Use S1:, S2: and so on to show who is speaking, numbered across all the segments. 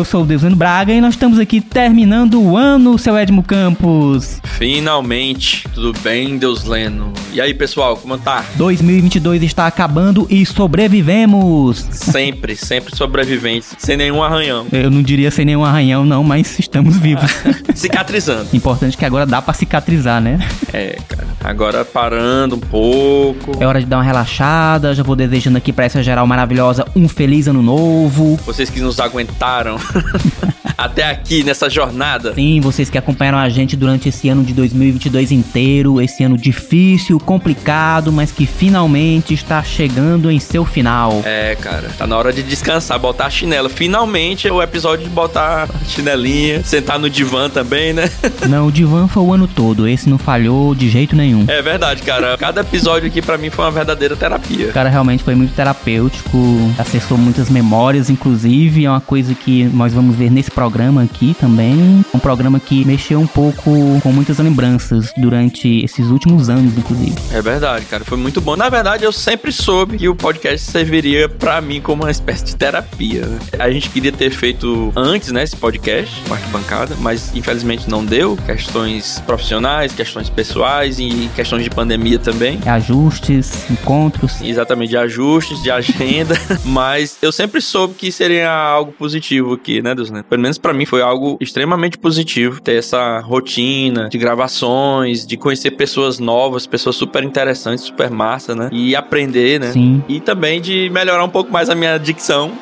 S1: eu sou o Deusano Braga e nós estamos aqui terminando o ano, seu Edmo Campos.
S2: Finalmente, tudo bem, Deus Leno? E aí, pessoal, como tá?
S1: 2022 está acabando e sobrevivemos.
S2: Sempre, sempre sobreviventes, sem nenhum arranhão.
S1: Eu não diria sem nenhum arranhão não, mas estamos vivos.
S2: Cicatrizando.
S1: Importante que agora dá pra cicatrizar, né?
S2: É, cara. Agora parando um pouco.
S1: É hora de dar uma relaxada, já vou desejando aqui pra essa geral maravilhosa um feliz ano novo.
S2: Vocês que nos aguentaram até aqui nessa jornada.
S1: Sim, vocês que acompanharam a gente durante esse ano de 2022 inteiro, esse ano difícil, complicado, mas que finalmente está chegando em seu final.
S2: É, cara, tá na hora de descansar, botar a chinela. Finalmente é o episódio de botar a chinelinha, sentar no divã também, né?
S1: Não, o divã foi o ano todo, esse não falhou de jeito nenhum.
S2: É verdade, cara. Cada episódio aqui para mim foi uma verdadeira terapia.
S1: O cara realmente foi muito terapêutico, acessou muitas memórias, inclusive, é uma coisa que nós vamos ver nesse programa aqui também. Um programa que mexeu um pouco com muitas lembranças durante esses últimos anos, inclusive.
S2: É verdade, cara. Foi muito bom. Na verdade, eu sempre soube que o podcast serviria para mim como uma espécie de terapia. Né? A gente queria ter feito antes, né, esse podcast, parte bancada, mas infelizmente não deu. Questões profissionais, questões pessoais e questões de pandemia também.
S1: Ajustes, encontros.
S2: Exatamente, de ajustes, de agenda. mas eu sempre soube que seria algo positivo aqui, né, Deus? Né? Pelo menos para mim foi algo extremamente positivo ter essa rotina de gravações, de conhecer pessoas novas, pessoas super interessantes, super massa, né? E aprender, né?
S1: Sim.
S2: E também de melhorar um pouco mais a minha dicção.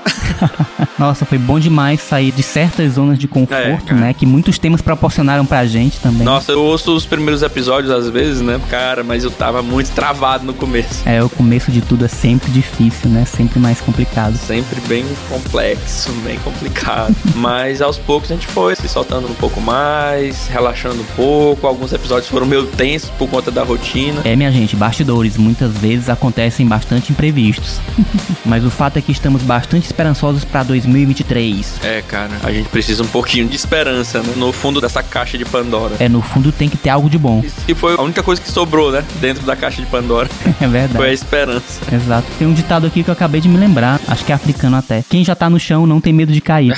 S1: Nossa, foi bom demais sair de certas zonas de conforto,
S2: É,
S1: né? Que muitos temas proporcionaram pra gente também.
S2: Nossa, eu ouço os primeiros episódios às vezes, né? Cara, mas eu tava muito travado no começo.
S1: É, o começo de tudo é sempre difícil, né? Sempre mais complicado.
S2: Sempre bem complexo, bem complicado. Mas aos poucos a gente foi se soltando um pouco mais, relaxando um pouco. Alguns episódios foram meio tensos por conta da rotina.
S1: É, minha gente, bastidores muitas vezes acontecem bastante imprevistos. Mas o fato é que estamos bastante esperançosos pra 2023.
S2: É, cara, a gente precisa um pouquinho de esperança né? no fundo dessa caixa de Pandora.
S1: É, no fundo tem que ter algo de bom.
S2: Isso que foi a única coisa que sobrou, né? Dentro da caixa de Pandora.
S1: É verdade.
S2: Foi a esperança.
S1: Exato. Tem um ditado aqui que eu acabei de me lembrar. Acho que é africano até. Quem já tá no chão não tem medo de cair.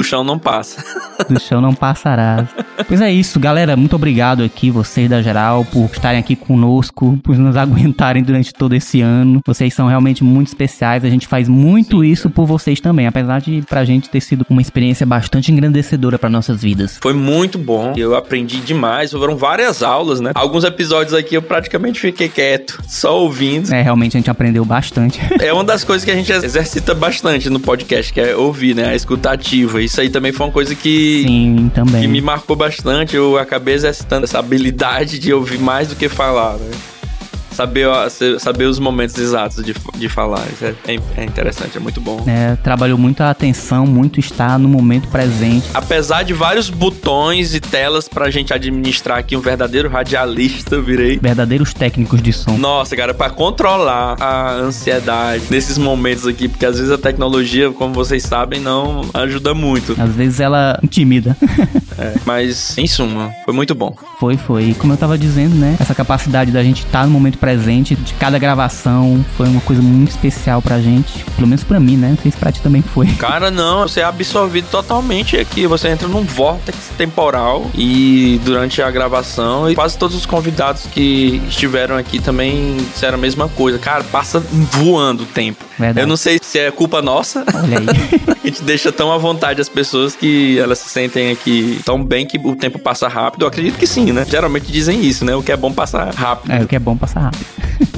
S2: Do chão não passa.
S1: Do chão não passará. Pois é isso, galera. Muito obrigado aqui, vocês da geral, por estarem aqui conosco, por nos aguentarem durante todo esse ano. Vocês são realmente muito especiais. A gente faz muito isso por vocês também, apesar de pra gente ter sido uma experiência bastante engrandecedora para nossas vidas.
S2: Foi muito bom. Eu aprendi demais. Foram várias aulas, né? Alguns episódios aqui eu praticamente fiquei quieto, só ouvindo.
S1: É, realmente a gente aprendeu bastante.
S2: É uma das coisas que a gente exercita bastante no podcast, que é ouvir, né? A escuta ativa. Isso aí também foi uma coisa que,
S1: Sim, também.
S2: que me marcou bastante. Eu acabei exercitando essa habilidade de ouvir mais do que falar, né? Saber, saber os momentos exatos de, de falar. Isso é, é interessante, é muito bom.
S1: É, trabalhou muito a atenção, muito estar no momento presente.
S2: Apesar de vários botões e telas pra gente administrar aqui, um verdadeiro radialista eu virei.
S1: Verdadeiros técnicos de som.
S2: Nossa, cara, pra controlar a ansiedade nesses momentos aqui, porque às vezes a tecnologia, como vocês sabem, não ajuda muito.
S1: Às vezes ela intimida.
S2: É, mas, em suma, foi muito bom.
S1: Foi, foi. E como eu tava dizendo, né? Essa capacidade da gente estar no momento presente de cada gravação foi uma coisa muito especial pra gente. Pelo menos pra mim, né? Não sei se pra ti também foi.
S2: Cara, não, você é absorvido totalmente aqui. Você entra num vórtex temporal e durante a gravação, e quase todos os convidados que estiveram aqui também disseram a mesma coisa. Cara, passa voando o tempo.
S1: Verdade.
S2: Eu não sei se é culpa nossa.
S1: Olha aí.
S2: a gente deixa tão à vontade as pessoas que elas se sentem aqui tão bem que o tempo passa rápido. Eu acredito que sim, né? Geralmente dizem isso, né? O que é bom passar rápido.
S1: É, o que é bom passar rápido.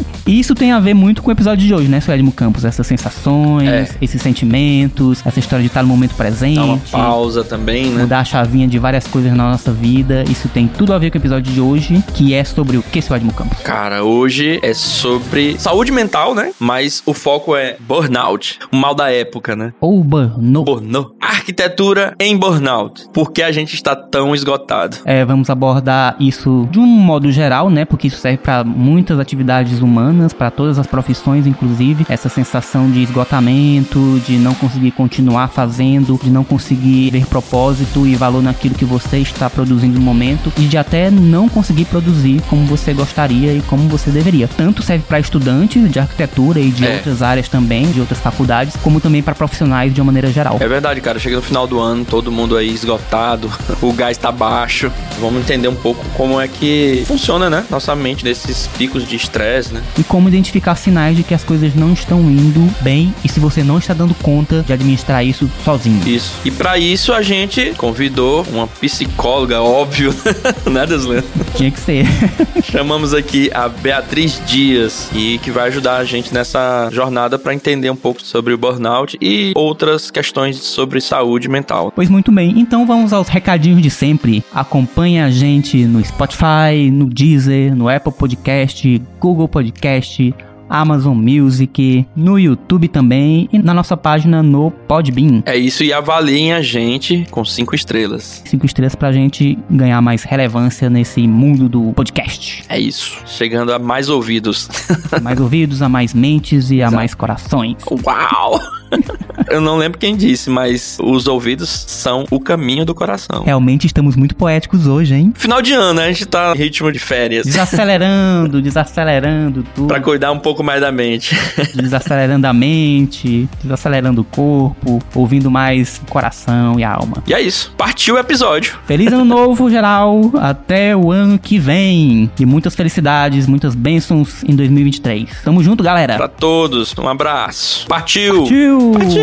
S1: E isso tem a ver muito com o episódio de hoje, né, seu Edmo Campos? Essas sensações,
S2: É.
S1: esses sentimentos, essa história de estar no momento presente.
S2: Uma pausa também, né?
S1: Mudar a chavinha de várias coisas na nossa vida. Isso tem tudo a ver com o episódio de hoje, que é sobre o que, seu Edmo Campos?
S2: Cara, hoje é sobre saúde mental, né? Mas o foco é burnout, o mal da época, né?
S1: Ou burnout.
S2: Burnout. Arquitetura em burnout. Por que a gente está tão esgotado?
S1: É, vamos abordar isso de um modo geral, né? Porque isso serve para muitas atividades humanas. Humanas, para todas as profissões, inclusive, essa sensação de esgotamento, de não conseguir continuar fazendo, de não conseguir ver propósito e valor naquilo que você está produzindo no momento e de até não conseguir produzir como você gostaria e como você deveria. Tanto serve para estudantes de arquitetura e de é. outras áreas também, de outras faculdades, como também para profissionais de uma maneira geral.
S2: É verdade, cara. Chega no final do ano, todo mundo aí esgotado, o gás tá baixo. Vamos entender um pouco como é que funciona, né? Nossa mente nesses picos de estresse, né?
S1: E como identificar sinais de que as coisas não estão indo bem e se você não está dando conta de administrar isso sozinho.
S2: Isso. E para isso a gente convidou uma psicóloga, óbvio, né, Deslan?
S1: Tinha que ser.
S2: Chamamos aqui a Beatriz Dias e que vai ajudar a gente nessa jornada para entender um pouco sobre o burnout e outras questões sobre saúde mental.
S1: Pois muito bem, então vamos aos recadinhos de sempre. Acompanhe a gente no Spotify, no Deezer, no Apple Podcast, Google Podcast, Amazon Music, no YouTube também e na nossa página no Podbean.
S2: É isso, e avaliem a gente com cinco estrelas.
S1: Cinco estrelas pra gente ganhar mais relevância nesse mundo do podcast.
S2: É isso, chegando a mais ouvidos.
S1: mais ouvidos, a mais mentes e a Exato. mais corações.
S2: Uau! Eu não lembro quem disse, mas os ouvidos são o caminho do coração.
S1: Realmente estamos muito poéticos hoje, hein?
S2: Final de ano, né? A gente tá em ritmo de férias.
S1: Desacelerando, desacelerando tudo.
S2: Pra cuidar um pouco mais da mente.
S1: Desacelerando a mente, desacelerando o corpo, ouvindo mais o coração e a alma.
S2: E é isso. Partiu o episódio.
S1: Feliz ano novo, geral. Até o ano que vem. E muitas felicidades, muitas bênçãos em 2023. Tamo junto, galera.
S2: Pra todos, um abraço. Partiu!
S1: Partiu!
S2: Partiu!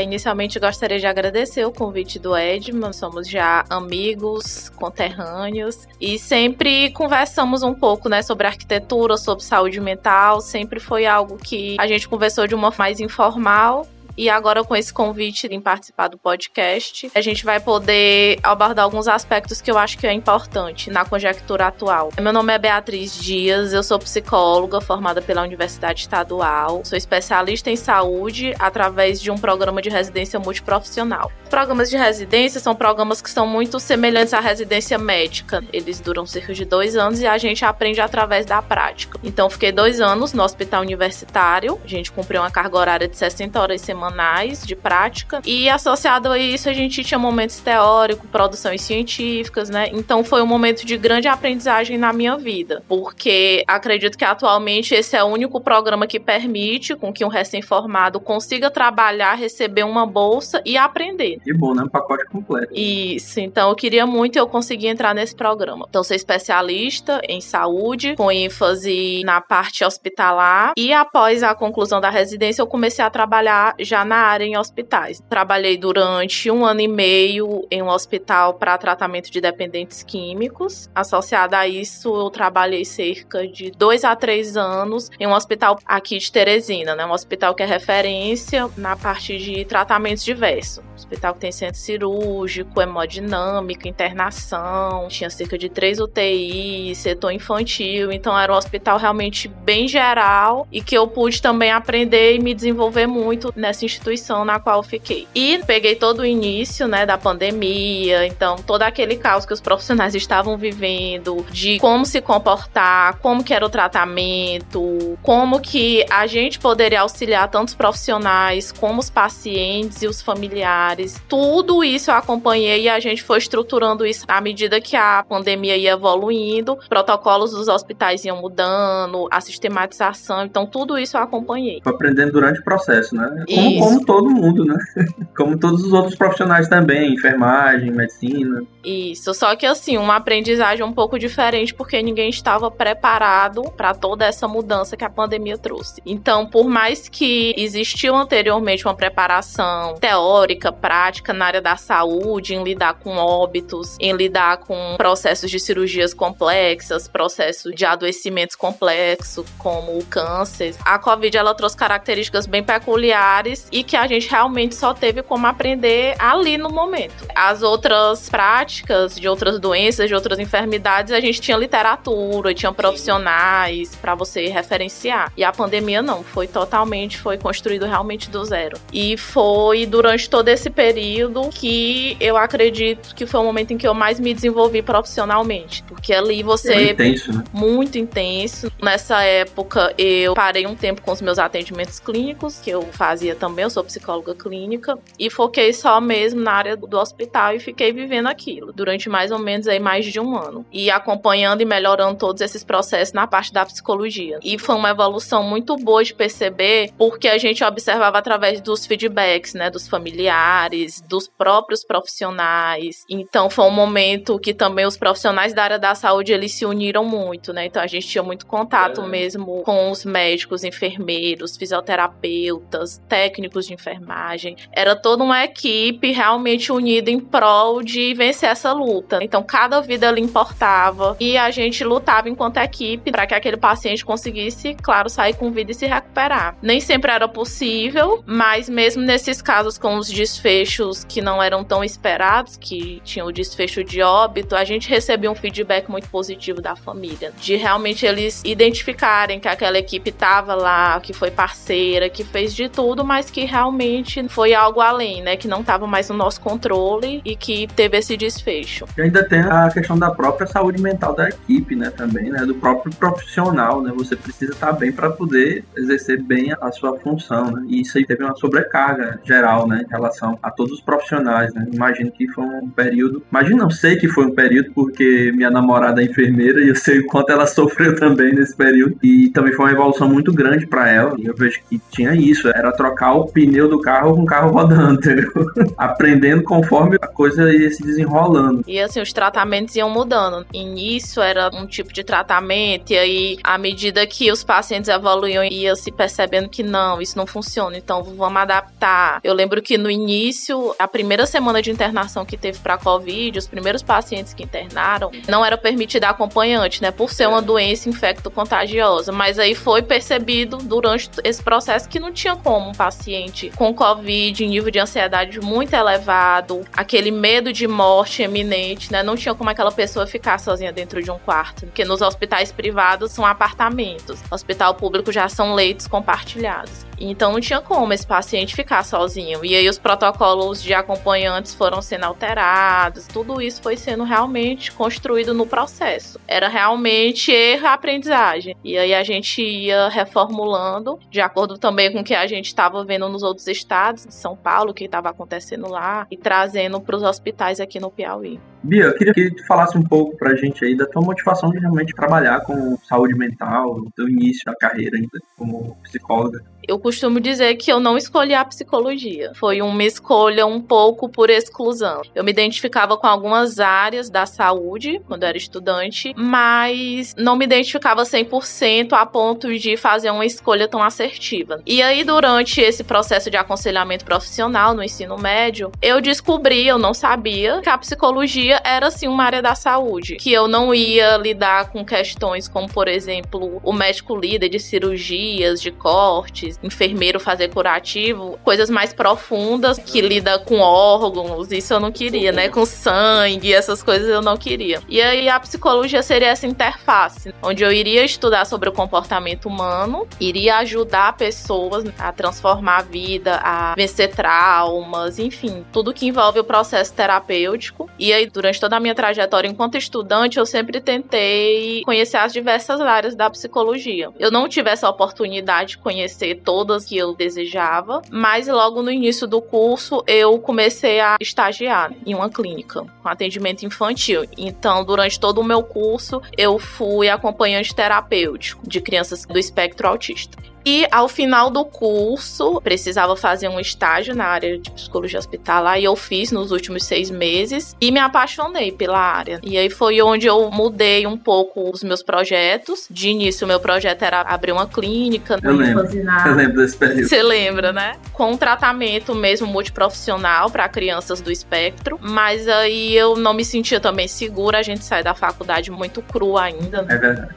S3: É, inicialmente gostaria de agradecer o convite do Edman. Somos já amigos, conterrâneos e sempre conversamos um pouco, né, sobre arquitetura, sobre saúde mental. Sempre foi algo que a gente conversou de uma mais informal e agora, com esse convite em participar do podcast, a gente vai poder abordar alguns aspectos que eu acho que é importante na conjectura atual. Meu nome é Beatriz Dias, eu sou psicóloga formada pela Universidade Estadual, sou especialista em saúde através de um programa de residência multiprofissional. Programas de residência são programas que são muito semelhantes à residência médica. Eles duram cerca de dois anos e a gente aprende através da prática. Então, fiquei dois anos no hospital universitário, a gente cumpriu uma carga horária de 60 horas semanais semanais de prática. E associado a isso, a gente tinha momentos teóricos, produções científicas, né? Então foi um momento de grande aprendizagem na minha vida, porque acredito que atualmente esse é o único programa que permite com que um recém-formado consiga trabalhar, receber uma bolsa e aprender.
S2: Que bom, né? Um pacote completo.
S3: Isso, então eu queria muito eu conseguir entrar nesse programa. Então, sou especialista em saúde, com ênfase na parte hospitalar, e após a conclusão da residência, eu comecei a trabalhar já na área em hospitais. Trabalhei durante um ano e meio em um hospital para tratamento de dependentes químicos. Associada a isso, eu trabalhei cerca de dois a três anos em um hospital aqui de Teresina, né? Um hospital que é referência na parte de tratamentos diversos. Hospital que tem centro cirúrgico, hemodinâmica, internação, tinha cerca de três UTIs, setor infantil, então era um hospital realmente bem geral e que eu pude também aprender e me desenvolver muito nessa instituição na qual fiquei. E peguei todo o início, né, da pandemia, então todo aquele caos que os profissionais estavam vivendo, de como se comportar, como que era o tratamento, como que a gente poderia auxiliar tantos profissionais como os pacientes e os familiares. Tudo isso eu acompanhei e a gente foi estruturando isso à medida que a pandemia ia evoluindo, protocolos dos hospitais iam mudando, a sistematização, então tudo isso eu acompanhei.
S2: Tô aprendendo durante o processo, né? Como como todo mundo, né? Como todos os outros profissionais também, enfermagem, medicina.
S3: Isso, só que assim, uma aprendizagem um pouco diferente porque ninguém estava preparado para toda essa mudança que a pandemia trouxe. Então, por mais que existiu anteriormente uma preparação teórica, prática na área da saúde, em lidar com óbitos, em lidar com processos de cirurgias complexas, processos de adoecimentos complexos, como o câncer, a COVID ela trouxe características bem peculiares profissionais e que a gente realmente só teve como aprender ali no momento. As outras práticas de outras doenças, de outras enfermidades, a gente tinha literatura, tinha profissionais para você referenciar. E a pandemia não, foi totalmente, foi construído realmente do zero. E foi durante todo esse período que eu acredito que foi o momento em que eu mais me desenvolvi profissionalmente, porque ali você
S4: muito intenso, né?
S3: muito intenso. Nessa época eu parei um tempo com os meus atendimentos clínicos, que eu fazia também, eu sou psicóloga clínica, e foquei só mesmo na área do hospital e fiquei vivendo aquilo durante mais ou menos aí mais de um ano. E acompanhando e melhorando todos esses processos na parte da psicologia. E foi uma evolução muito boa de perceber, porque a gente observava através dos feedbacks, né, dos familiares, dos próprios profissionais. Então foi um momento que também os profissionais da área da saúde eles se uniram muito, né? Então a gente tinha muito contato é. mesmo com os médicos, enfermeiros, fisioterapeutas, técnicos de enfermagem. Era toda uma equipe realmente unida em prol de vencer essa luta. Então cada vida ali importava e a gente lutava enquanto equipe para que aquele paciente conseguisse, claro, sair com vida e se recuperar. Nem sempre era possível, mas mesmo nesses casos com os desfechos que não eram tão esperados, que tinham o desfecho de óbito, a gente recebia um feedback muito positivo da família, de realmente eles identificarem que aquela equipe estava lá, que foi parceira, que fez de tudo, mas que realmente foi algo além, né, que não estava mais no nosso controle e que teve esse desfecho.
S2: E ainda tem a questão da própria saúde mental da equipe, né, também, né, do próprio profissional, né, você precisa estar bem para poder exercer bem a sua função, né, e isso aí teve uma sobrecarga geral, né, em relação a todos os profissionais, né, imagino que foi um período, imagino não sei que foi um período porque minha namorada é enfermeira e eu sei o quanto ela sofreu também nesse período. E também foi uma evolução muito grande para ela, eu vejo que tinha isso, era trocar o pneu do carro com o carro rodando, entendeu? Aprendendo conforme a coisa ia se desenrolando.
S3: E assim, os tratamentos iam mudando. Início era um tipo de tratamento, e aí, à medida que os pacientes evoluíam, ia se percebendo que não, isso não funciona, então vamos adaptar. Eu lembro que no início, a primeira semana de internação que teve para Covid, os primeiros pacientes que internaram, não era permitido acompanhante, né? Por ser uma doença infecto-contagiosa. Mas aí foi percebido durante esse processo que não tinha como um paciente com Covid, nível de ansiedade muito elevado, aquele medo de morte eminente, né? Não tinha como aquela pessoa ficar sozinha dentro de um quarto. Porque nos hospitais privados são apartamentos, hospital público já são leitos compartilhados. Então não tinha como esse paciente ficar sozinho. E aí os protocolos de acompanhantes foram sendo alterados, tudo isso foi sendo realmente construído no processo. Era realmente erro aprendizagem. E aí a gente ia reformulando, de acordo também com o que a gente estava vendo nos outros estados, de São Paulo, o que estava acontecendo lá, e trazendo para os hospitais aqui no Piauí.
S2: Bia, eu queria que tu falasse um pouco pra gente aí da tua motivação de realmente trabalhar com saúde mental, do início da carreira ainda como psicóloga.
S3: Eu costumo dizer que eu não escolhi a psicologia. Foi uma escolha um pouco por exclusão. Eu me identificava com algumas áreas da saúde quando era estudante, mas não me identificava 100% a ponto de fazer uma escolha tão assertiva. E aí, durante esse processo de aconselhamento profissional no ensino médio, eu descobri, eu não sabia, que a psicologia era assim uma área da saúde, que eu não ia lidar com questões como, por exemplo, o médico líder de cirurgias, de cortes, enfermeiro fazer curativo, coisas mais profundas que lida com órgãos, isso eu não queria, né? Com sangue, essas coisas eu não queria. E aí a psicologia seria essa interface, onde eu iria estudar sobre o comportamento humano, iria ajudar pessoas a transformar a vida, a vencer traumas, enfim, tudo que envolve o processo terapêutico. E aí durante toda a minha trajetória enquanto estudante, eu sempre tentei conhecer as diversas áreas da psicologia. Eu não tive essa oportunidade de conhecer todas que eu desejava, mas logo no início do curso eu comecei a estagiar em uma clínica com atendimento infantil. Então, durante todo o meu curso, eu fui acompanhante terapêutico de crianças do espectro autista. E ao final do curso, precisava fazer um estágio na área de psicologia hospitalar e eu fiz nos últimos seis meses e me apaixonei pela área. E aí foi onde eu mudei um pouco os meus projetos. De início, o meu projeto era abrir uma clínica.
S2: Eu lembro, eu lembro desse período.
S3: Você lembra, né? Com um tratamento mesmo multiprofissional para crianças do espectro. Mas aí eu não me sentia também segura. A gente sai da faculdade muito crua ainda.
S2: Né? É verdade.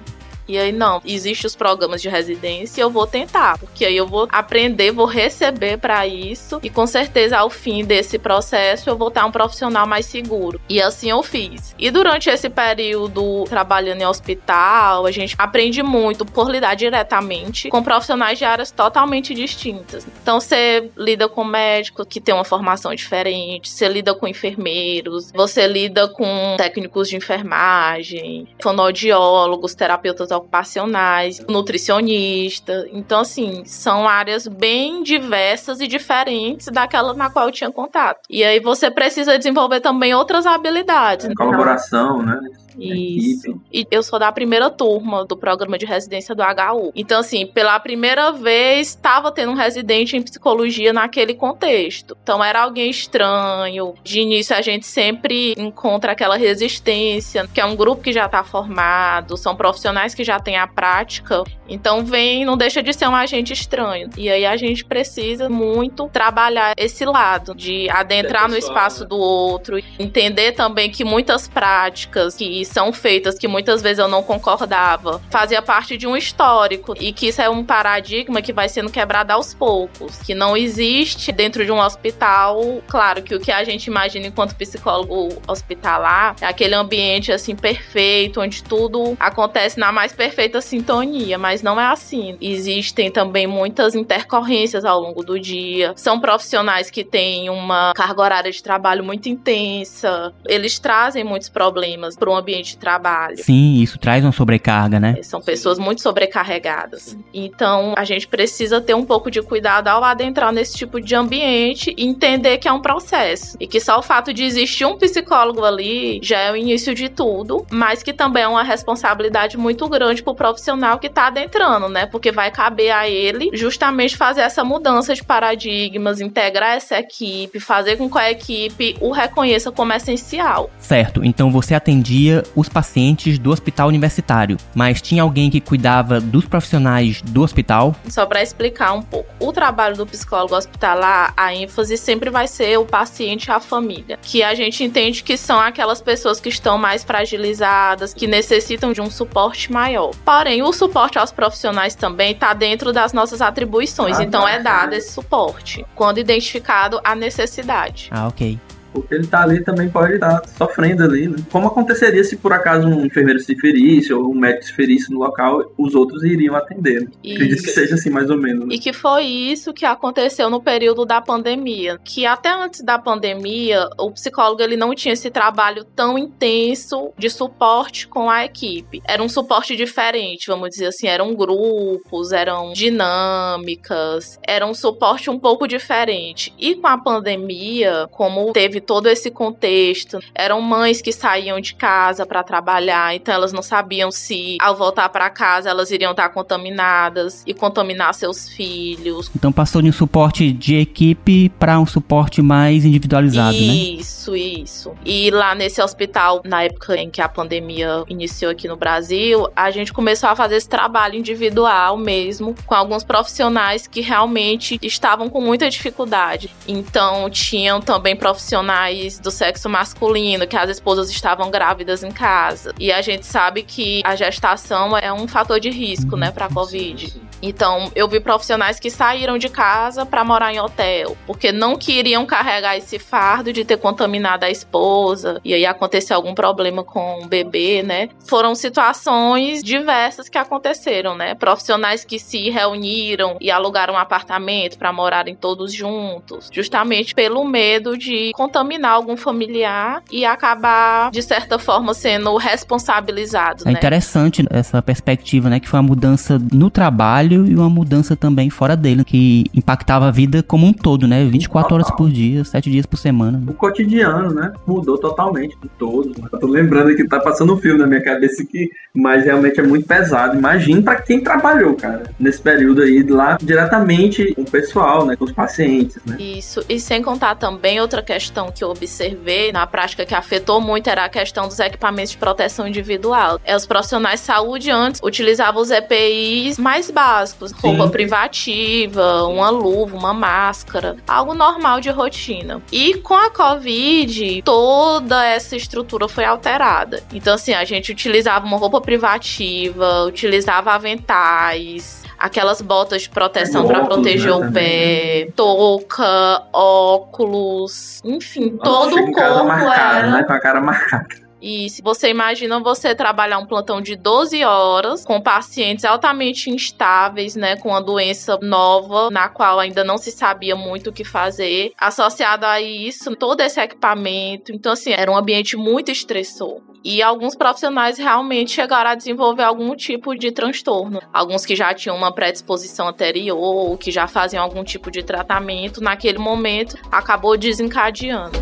S3: E aí, não, existe os programas de residência eu vou tentar, porque aí eu vou aprender, vou receber para isso e com certeza ao fim desse processo eu vou estar um profissional mais seguro. E assim eu fiz. E durante esse período trabalhando em hospital, a gente aprende muito por lidar diretamente com profissionais de áreas totalmente distintas. Então você lida com médicos que têm uma formação diferente, você lida com enfermeiros, você lida com técnicos de enfermagem, fonoaudiólogos, terapeutas ocupacionais, nutricionista. Então, assim, são áreas bem diversas e diferentes daquela na qual eu tinha contato. E aí você precisa desenvolver também outras habilidades.
S2: É, colaboração, né?
S3: Isso. E eu sou da primeira turma do programa de residência do HU. Então, assim, pela primeira vez, estava tendo um residente em psicologia naquele contexto. Então, era alguém estranho. De início, a gente sempre encontra aquela resistência, que é um grupo que já está formado, são profissionais que já têm a prática. Então, vem, não deixa de ser um agente estranho. E aí, a gente precisa muito trabalhar esse lado de adentrar no espaço do outro, entender também que muitas práticas que são feitas, que muitas vezes eu não concordava, fazia parte de um histórico e que isso é um paradigma que vai sendo quebrado aos poucos, que não existe dentro de um hospital, claro que o que a gente imagina enquanto psicólogo hospitalar é aquele ambiente assim perfeito, onde tudo acontece na mais perfeita sintonia, mas não é assim. Existem também muitas intercorrências ao longo do dia. São profissionais que têm uma carga horária de trabalho muito intensa. Eles trazem muitos problemas para um ambiente ambiente de trabalho.
S1: Sim, isso traz uma sobrecarga, né?
S3: São pessoas muito sobrecarregadas. Então, a gente precisa ter um pouco de cuidado ao adentrar nesse tipo de ambiente e entender que é um processo. E que só o fato de existir um psicólogo ali já é o início de tudo, mas que também é uma responsabilidade muito grande pro profissional que tá adentrando, né? Porque vai caber a ele justamente fazer essa mudança de paradigmas, integrar essa equipe, fazer com que a equipe o reconheça como essencial.
S1: Certo, então você atendia os pacientes do hospital universitário, mas tinha alguém que cuidava dos profissionais do hospital?
S3: Só para explicar um pouco. O trabalho do psicólogo hospitalar, a ênfase sempre vai ser o paciente e a família, que a gente entende que são aquelas pessoas que estão mais fragilizadas, que necessitam de um suporte maior. Porém, o suporte aos profissionais também está dentro das nossas atribuições, ah, então tá. é dado esse suporte quando identificado a necessidade.
S1: Ah, ok.
S2: Porque ele tá ali também pode estar tá sofrendo ali, né? Como aconteceria se por acaso um enfermeiro se ferisse ou um médico se ferisse no local, os outros iriam atender. Né? Acredito que seja assim, mais ou menos. Né?
S3: E que foi isso que aconteceu no período da pandemia. Que até antes da pandemia, o psicólogo ele não tinha esse trabalho tão intenso de suporte com a equipe. Era um suporte diferente, vamos dizer assim. Eram grupos, eram dinâmicas, era um suporte um pouco diferente. E com a pandemia, como teve todo esse contexto. Eram mães que saíam de casa para trabalhar, então elas não sabiam se ao voltar para casa elas iriam estar contaminadas e contaminar seus filhos.
S1: Então passou de um suporte de equipe para um suporte mais individualizado,
S3: isso,
S1: né?
S3: Isso, isso. E lá nesse hospital, na época em que a pandemia iniciou aqui no Brasil, a gente começou a fazer esse trabalho individual mesmo com alguns profissionais que realmente estavam com muita dificuldade. Então tinham também profissionais profissionais do sexo masculino, que as esposas estavam grávidas em casa. E a gente sabe que a gestação é um fator de risco, né, para Covid. Então, eu vi profissionais que saíram de casa para morar em hotel, porque não queriam carregar esse fardo de ter contaminado a esposa e aí acontecer algum problema com o bebê, né? Foram situações diversas que aconteceram, né? Profissionais que se reuniram e alugaram um apartamento para morarem todos juntos, justamente pelo medo de contaminar algum familiar e acabar, de certa forma, sendo responsabilizado.
S1: É né? interessante essa perspectiva, né? Que foi uma mudança no trabalho e uma mudança também fora dele, que impactava a vida como um todo, né? 24 Total. horas por dia, 7 dias por semana.
S2: O cotidiano, né? Mudou totalmente de todos. Né? Eu tô lembrando que tá passando um filme na minha cabeça que, mas realmente é muito pesado. Imagina para quem trabalhou, cara, nesse período aí, lá diretamente com o pessoal, né? Com os pacientes, né?
S3: Isso. E sem contar também outra questão que eu observei na prática que afetou muito era a questão dos equipamentos de proteção individual. É, os profissionais de saúde antes utilizavam os EPIs mais básicos básicos, roupa privativa, uma luva, uma máscara, algo normal de rotina. E com a Covid, toda essa estrutura foi alterada. Então, assim, a gente utilizava uma roupa privativa, utilizava aventais, aquelas botas de proteção para proteger né, o pé, touca, óculos, enfim, Nossa, todo o corpo marcado, era
S2: né, com a cara marcada.
S3: E se você imagina você trabalhar um plantão de 12 horas com pacientes altamente instáveis, né, com uma doença nova, na qual ainda não se sabia muito o que fazer, associado a isso, todo esse equipamento. Então, assim, era um ambiente muito estressor. E alguns profissionais realmente chegaram a desenvolver algum tipo de transtorno. Alguns que já tinham uma predisposição anterior, que já faziam algum tipo de tratamento, naquele momento acabou desencadeando.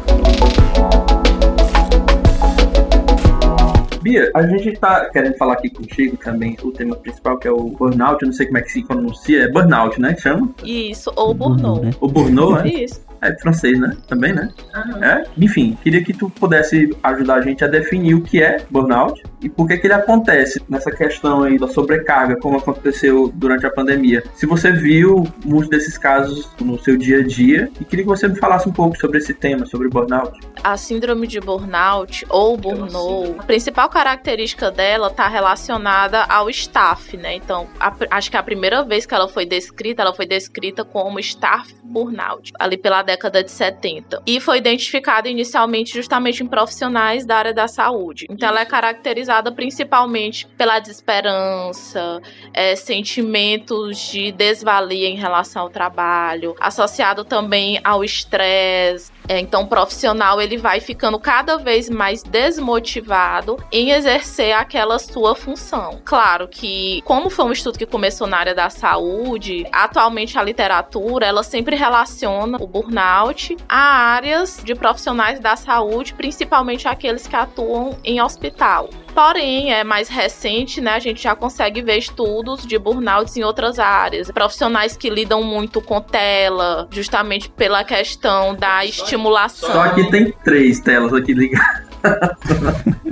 S2: Bia, a gente tá querendo falar aqui contigo também o tema principal, que é o burnout. Eu não sei como é que se pronuncia. É burnout, né? Que chama?
S3: Isso, ou burnout.
S2: O burnout,
S3: é? Isso.
S2: É francês, né? Também, né? Uhum. É? Enfim, queria que tu pudesse ajudar a gente a definir o que é burnout e por que que ele acontece nessa questão aí da sobrecarga, como aconteceu durante a pandemia. Se você viu muitos desses casos no seu dia a dia e queria que você me falasse um pouco sobre esse tema, sobre burnout.
S3: A síndrome de burnout ou burnout, a principal característica dela está relacionada ao staff, né? Então, a, acho que a primeira vez que ela foi descrita, ela foi descrita como staff burnout, ali pela década de 70. E foi identificada inicialmente justamente em profissionais da área da saúde. Então, ela é caracterizada principalmente pela desesperança, é, sentimentos de desvalia em relação ao trabalho, associado também ao estresse. É, então, o profissional ele vai ficando cada vez mais desmotivado em exercer aquela sua função. Claro que, como foi um estudo que começou na área da saúde, atualmente a literatura ela sempre relaciona o burnout a áreas de profissionais da saúde, principalmente aqueles que atuam em hospital. Porém, é mais recente, né? A gente já consegue ver estudos de burnouts em outras áreas. Profissionais que lidam muito com tela, justamente pela questão da estimulação.
S2: Só que tem três telas aqui ligadas.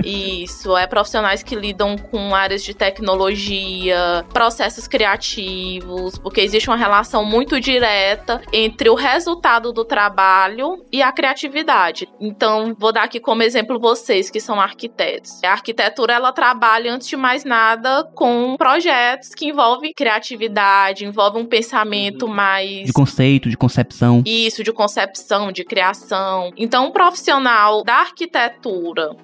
S3: Isso, é profissionais que lidam com áreas de tecnologia, processos criativos, porque existe uma relação muito direta entre o resultado do trabalho e a criatividade. Então, vou dar aqui como exemplo vocês que são arquitetos. A arquitetura ela trabalha antes de mais nada com projetos que envolvem criatividade, envolvem um pensamento uhum. mais
S1: de conceito, de concepção.
S3: Isso, de concepção, de criação. Então, um profissional da arquitetura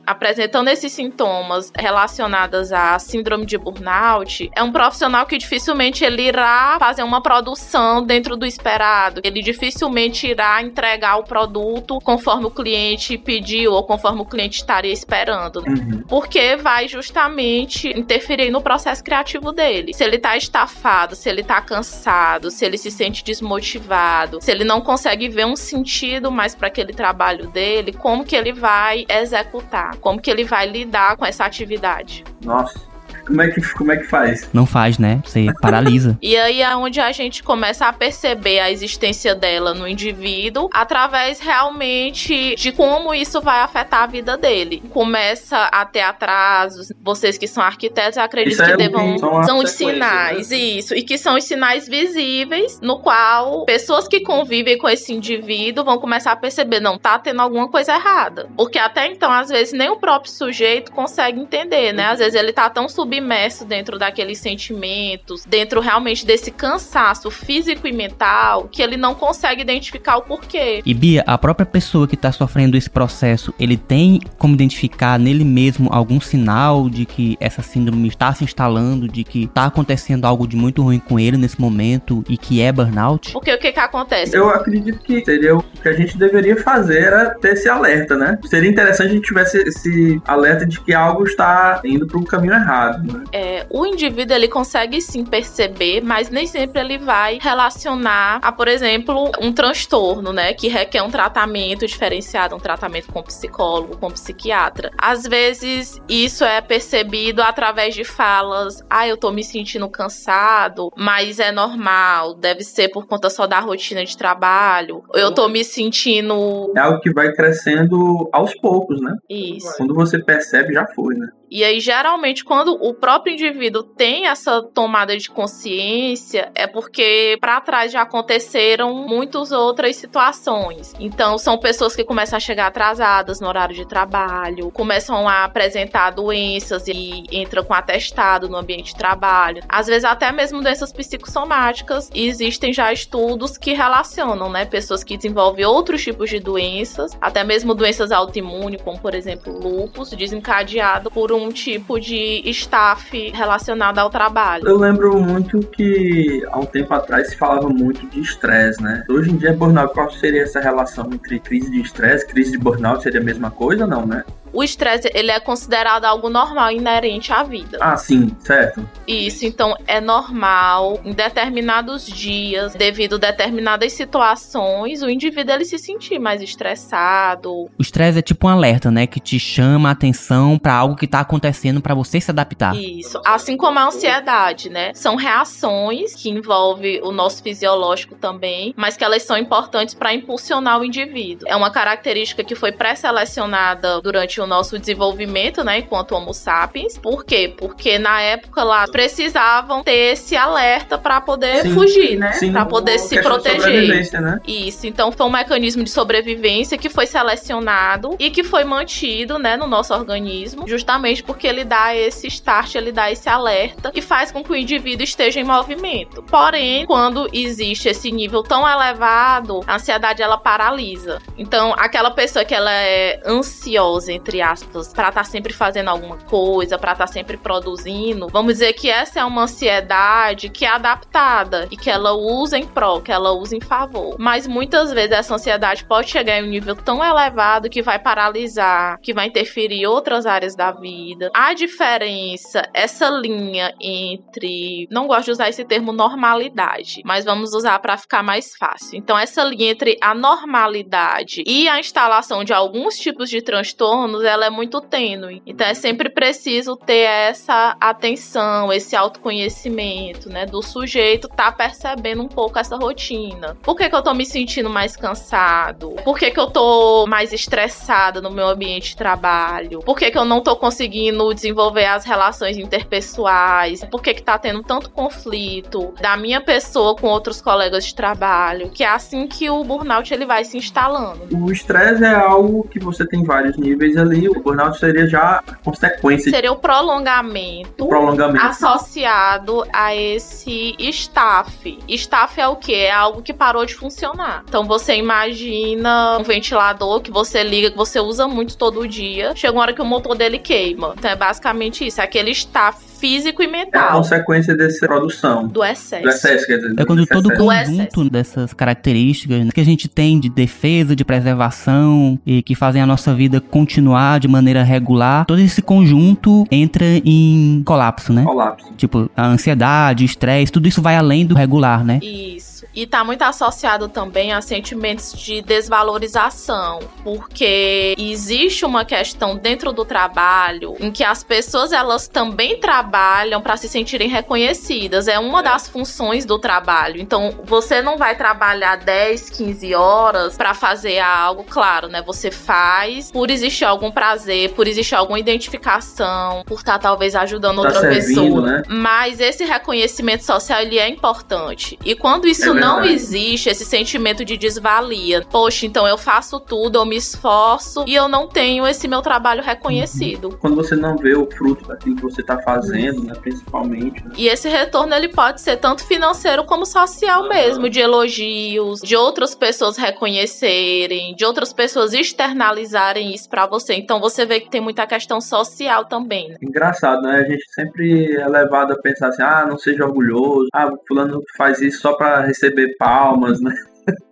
S3: apresentando esses sintomas relacionados à síndrome de burnout, é um profissional que dificilmente ele irá fazer uma produção dentro do esperado. Ele dificilmente irá entregar o produto conforme o cliente pediu ou conforme o cliente estaria esperando. Uhum. Porque vai justamente interferir no processo criativo dele. Se ele tá estafado, se ele tá cansado, se ele se sente desmotivado, se ele não consegue ver um sentido mais para aquele trabalho dele, como que ele vai executar executar, como que ele vai lidar com essa atividade.
S2: Nossa. Como é que, como é que faz?
S1: Não faz, né? Você paralisa.
S3: e aí é onde a gente começa a perceber a existência dela no indivíduo através realmente de como isso vai afetar a vida dele. Começa a ter atrasos. Vocês que são arquitetos, acredito que é devam. São, são os sinais, né? isso. E que são os sinais visíveis no qual pessoas que convivem com esse indivíduo vão começar a perceber, não, tá tendo alguma coisa errada. Porque até então, às vezes, nem o próprio sujeito consegue entender, né? Às vezes ele tá tão sub submerso dentro daqueles sentimentos, dentro realmente desse cansaço físico e mental, que ele não consegue identificar o porquê.
S1: E Bia, a própria pessoa que está sofrendo esse processo, ele tem como identificar nele mesmo algum sinal de que essa síndrome está se instalando, de que está acontecendo algo de muito ruim com ele nesse momento e que é burnout?
S3: Porque o que que acontece?
S2: Eu acredito que seria o que a gente deveria fazer era ter esse alerta, né? Seria interessante a gente tivesse esse alerta de que algo está indo para o caminho errado.
S3: É, o indivíduo ele consegue sim perceber, mas nem sempre ele vai relacionar a, por exemplo, um transtorno, né, que requer um tratamento diferenciado, um tratamento com psicólogo, com psiquiatra. Às vezes isso é percebido através de falas, ah, eu tô me sentindo cansado, mas é normal, deve ser por conta só da rotina de trabalho. Eu tô me sentindo
S2: É algo que vai crescendo aos poucos, né?
S3: Isso.
S2: Quando você percebe já foi, né?
S3: E aí, geralmente, quando o próprio indivíduo tem essa tomada de consciência, é porque para trás já aconteceram muitas outras situações. Então, são pessoas que começam a chegar atrasadas no horário de trabalho, começam a apresentar doenças e entram com atestado no ambiente de trabalho. Às vezes, até mesmo doenças psicossomáticas. Existem já estudos que relacionam, né? Pessoas que desenvolvem outros tipos de doenças, até mesmo doenças autoimunes, como por exemplo lúpus, desencadeado por tipo de staff relacionado ao trabalho.
S2: Eu lembro muito que há um tempo atrás se falava muito de estresse, né? Hoje em dia, burnout, qual seria essa relação entre crise de estresse, crise de burnout? Seria a mesma coisa, não, né?
S3: O estresse ele é considerado algo normal inerente à vida.
S2: Ah, sim, certo.
S3: Isso, então é normal em determinados dias, devido a determinadas situações, o indivíduo ele se sentir mais estressado.
S1: O estresse é tipo um alerta, né, que te chama a atenção para algo que tá acontecendo para você se adaptar.
S3: Isso, assim como a ansiedade, né? São reações que envolvem o nosso fisiológico também, mas que elas são importantes para impulsionar o indivíduo. É uma característica que foi pré-selecionada durante o no nosso desenvolvimento, né, enquanto Homo sapiens. Por quê? Porque na época lá precisavam ter esse alerta para poder sim, fugir, né? Para poder se proteger. Né? Isso. Então foi um mecanismo de sobrevivência que foi selecionado e que foi mantido, né, no nosso organismo, justamente porque ele dá esse start, ele dá esse alerta que faz com que o indivíduo esteja em movimento. Porém, quando existe esse nível tão elevado, a ansiedade ela paralisa. Então, aquela pessoa que ela é ansiosa, entre aspas, para estar tá sempre fazendo alguma coisa, para estar tá sempre produzindo. Vamos dizer que essa é uma ansiedade que é adaptada e que ela usa em prol, que ela usa em favor. Mas muitas vezes essa ansiedade pode chegar em um nível tão elevado que vai paralisar, que vai interferir em outras áreas da vida. A diferença, essa linha entre, não gosto de usar esse termo normalidade, mas vamos usar para ficar mais fácil. Então essa linha entre a normalidade e a instalação de alguns tipos de ela é muito tênue. Então é sempre preciso ter essa atenção, esse autoconhecimento, né? Do sujeito tá percebendo um pouco essa rotina. Por que, que eu tô me sentindo mais cansado? Por que, que eu tô mais estressada no meu ambiente de trabalho? Por que, que eu não tô conseguindo desenvolver as relações interpessoais? Por que, que tá tendo tanto conflito da minha pessoa com outros colegas de trabalho? Que é assim que o burnout ele vai se instalando.
S2: O estresse é algo que você tem vários níveis ali, o burnout seria já a consequência.
S3: Seria o prolongamento,
S2: prolongamento
S3: associado a esse staff. Staff é o que? É algo que parou de funcionar. Então você imagina um ventilador que você liga, que você usa muito todo dia. Chega uma hora que o motor dele queima. Então é basicamente isso. É aquele staff físico e mental. É
S2: a consequência dessa produção.
S3: Do excesso.
S2: Do excesso, quer dizer.
S1: É quando todo o conjunto dessas características né, que a gente tem de defesa, de preservação e que fazem a nossa vida continuar de maneira regular, todo esse conjunto entra em colapso, né?
S2: Colapso.
S1: Tipo, a ansiedade, o estresse, tudo isso vai além do regular, né?
S3: Isso. E está muito associado também a sentimentos de desvalorização, porque existe uma questão dentro do trabalho em que as pessoas elas também trabalham para se sentirem reconhecidas. É uma das funções do trabalho. Então, você não vai trabalhar 10, 15 horas para fazer algo, claro, né? Você faz por existir algum prazer, por existir alguma identificação, por estar tá, talvez ajudando tá outra servindo, pessoa. Né? Mas esse reconhecimento social ele é importante. E quando isso é não existe esse sentimento de desvalia. Poxa, então eu faço tudo, eu me esforço e eu não tenho esse meu trabalho reconhecido.
S2: Uhum. Quando você não vê o fruto daquilo que você está fazendo, né, principalmente. Né?
S3: E esse retorno ele pode ser tanto financeiro como social mesmo, de elogios, de outras pessoas reconhecerem, de outras pessoas externalizarem isso para você. Então você vê que tem muita questão social também.
S2: Engraçado, né? A gente sempre é levado a pensar assim: ah, não seja orgulhoso, ah, fulano faz isso só para receber palmas, né?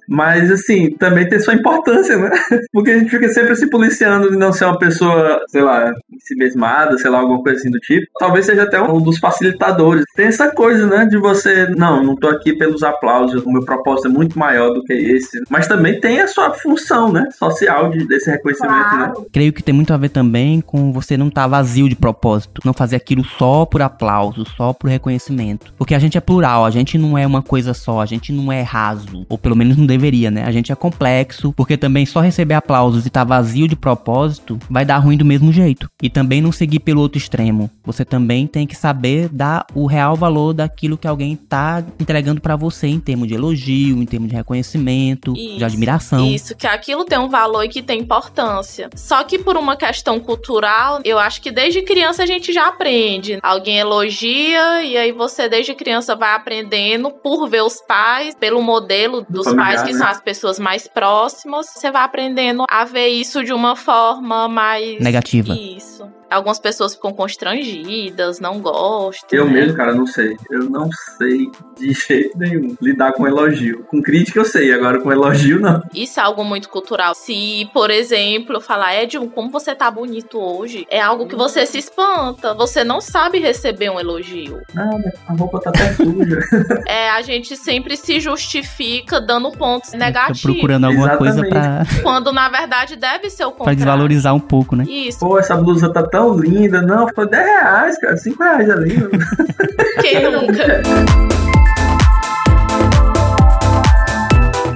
S2: Mas, assim, também tem sua importância, né? Porque a gente fica sempre se policiando de não ser uma pessoa, sei lá, se mesmada, sei lá, alguma coisa assim do tipo. Talvez seja até um dos facilitadores. Tem essa coisa, né? De você, não, não tô aqui pelos aplausos, o meu propósito é muito maior do que esse. Mas também tem a sua função, né? Social de, desse reconhecimento, né? claro. né?
S1: Creio que tem muito a ver também com você não estar tá vazio de propósito. Não fazer aquilo só por aplauso, só por reconhecimento. Porque a gente é plural, a gente não é uma coisa só, a gente não é raso. Ou pelo menos não deveria, né? A gente é complexo, porque também só receber aplausos e tá vazio de propósito vai dar ruim do mesmo jeito. E também não seguir pelo outro extremo. Você também tem que saber dar o real valor daquilo que alguém tá entregando para você em termos de elogio, em termos de reconhecimento,
S3: Isso,
S1: de admiração.
S3: Isso, que aquilo tem um valor e que tem importância. Só que por uma questão cultural, eu acho que desde criança a gente já aprende. Alguém elogia e aí você desde criança vai aprendendo por ver os pais, pelo modelo dos
S2: Familiar,
S3: pais que são as pessoas mais próximas, você vai aprendendo a ver isso de uma forma mais
S1: Negativa.
S3: Isso. Algumas pessoas ficam constrangidas, não gostam.
S2: Eu
S3: né?
S2: mesmo, cara, não sei. Eu não sei de jeito nenhum lidar com elogio. Com crítica eu sei, agora com elogio não.
S3: Isso é algo muito cultural. Se, por exemplo, eu falar, Edson, como você tá bonito hoje, é algo que você se espanta. Você não sabe receber um elogio.
S2: Ah, a roupa tá até suja.
S3: É, a gente sempre se justifica dando pontos negativos.
S1: procurando alguma coisa pra,
S3: Quando na verdade deve ser o
S1: pra
S3: contrário.
S1: desvalorizar um pouco, né?
S3: Isso.
S2: Pô, essa blusa tá tão linda. Não, foi 10 reais, cara. 5 reais ali.
S3: Quem nunca?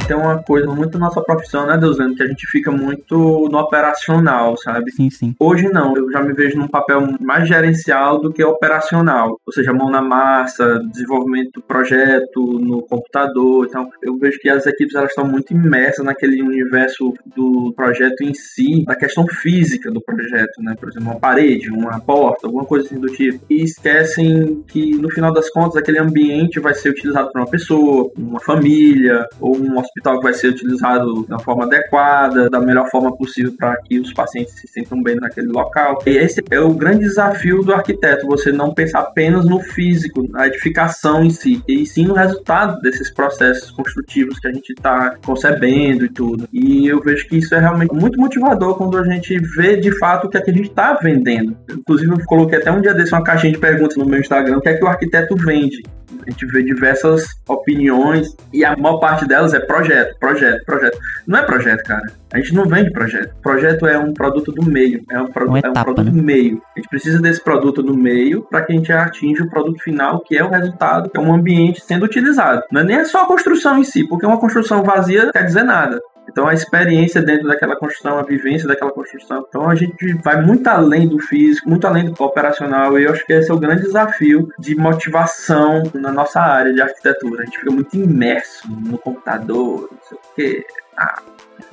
S2: Tem uma coisa muito da nossa profissão, né, Deus vendo, que a gente fica muito no operacional, sabe?
S1: Sim, sim.
S2: Hoje não, eu já me vejo num papel mais gerencial do que operacional, ou seja, mão na massa, desenvolvimento do projeto no computador. Então, eu vejo que as equipes elas estão muito imersas naquele universo do projeto em si, da questão física do projeto, né? Por exemplo, uma parede, uma porta, alguma coisa assim do tipo. E esquecem que no final das contas aquele ambiente vai ser utilizado por uma pessoa, uma família ou um hospital que vai ser utilizado da forma adequada, da melhor forma possível para que os pacientes se sintam bem naquele local. E esse é o grande desafio do arquiteto, você não pensar apenas no físico, na edificação em si, e sim no resultado desses processos construtivos que a gente está concebendo e tudo. E eu vejo que isso é realmente muito motivador quando a gente vê de fato o que é que a gente está vendendo. Inclusive, eu coloquei até um dia desse uma caixinha de perguntas no meu Instagram, o que é que o arquiteto vende. A gente vê diversas opiniões e a maior parte delas é projeto, projeto, projeto. Não é projeto, cara. A gente não vende projeto. Projeto é um produto do meio, é um, produ
S1: Uma
S2: é um
S1: etapa,
S2: produto
S1: né?
S2: do meio. A gente precisa desse produto do meio para que a gente atinja o produto final, que é o resultado, que é um ambiente sendo utilizado. Não é nem só a construção em si, porque uma construção vazia não quer dizer nada. Então a experiência dentro daquela construção, a vivência daquela construção. Então a gente vai muito além do físico, muito além do operacional. E eu acho que esse é o grande desafio de motivação na nossa área de arquitetura. A gente fica muito imerso no computador, não sei o quê. Ah,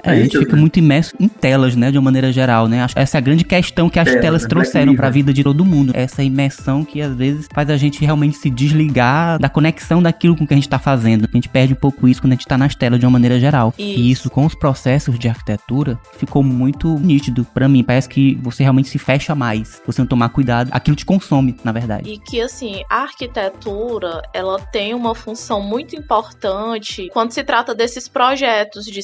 S1: É, a gente
S2: isso,
S1: fica muito imerso em telas, né, de uma maneira geral, né? Acho que Essa é a grande questão que as
S2: Telas,
S1: telas
S2: né?
S1: trouxeram pra
S2: Mirror.
S1: vida de todo mundo. Essa imersão que às vezes faz a gente realmente se desligar da conexão daquilo com que a gente tá fazendo. A gente perde um pouco isso quando a gente tá nas telas de uma maneira geral. E isso com os processos de arquitetura ficou muito nítido pra mim. Parece que você realmente se fecha mais. Se você não tomar cuidado, aquilo te consome, na verdade.
S3: E que assim, a arquitetura, ela tem uma função muito importante quando se trata desses projetos de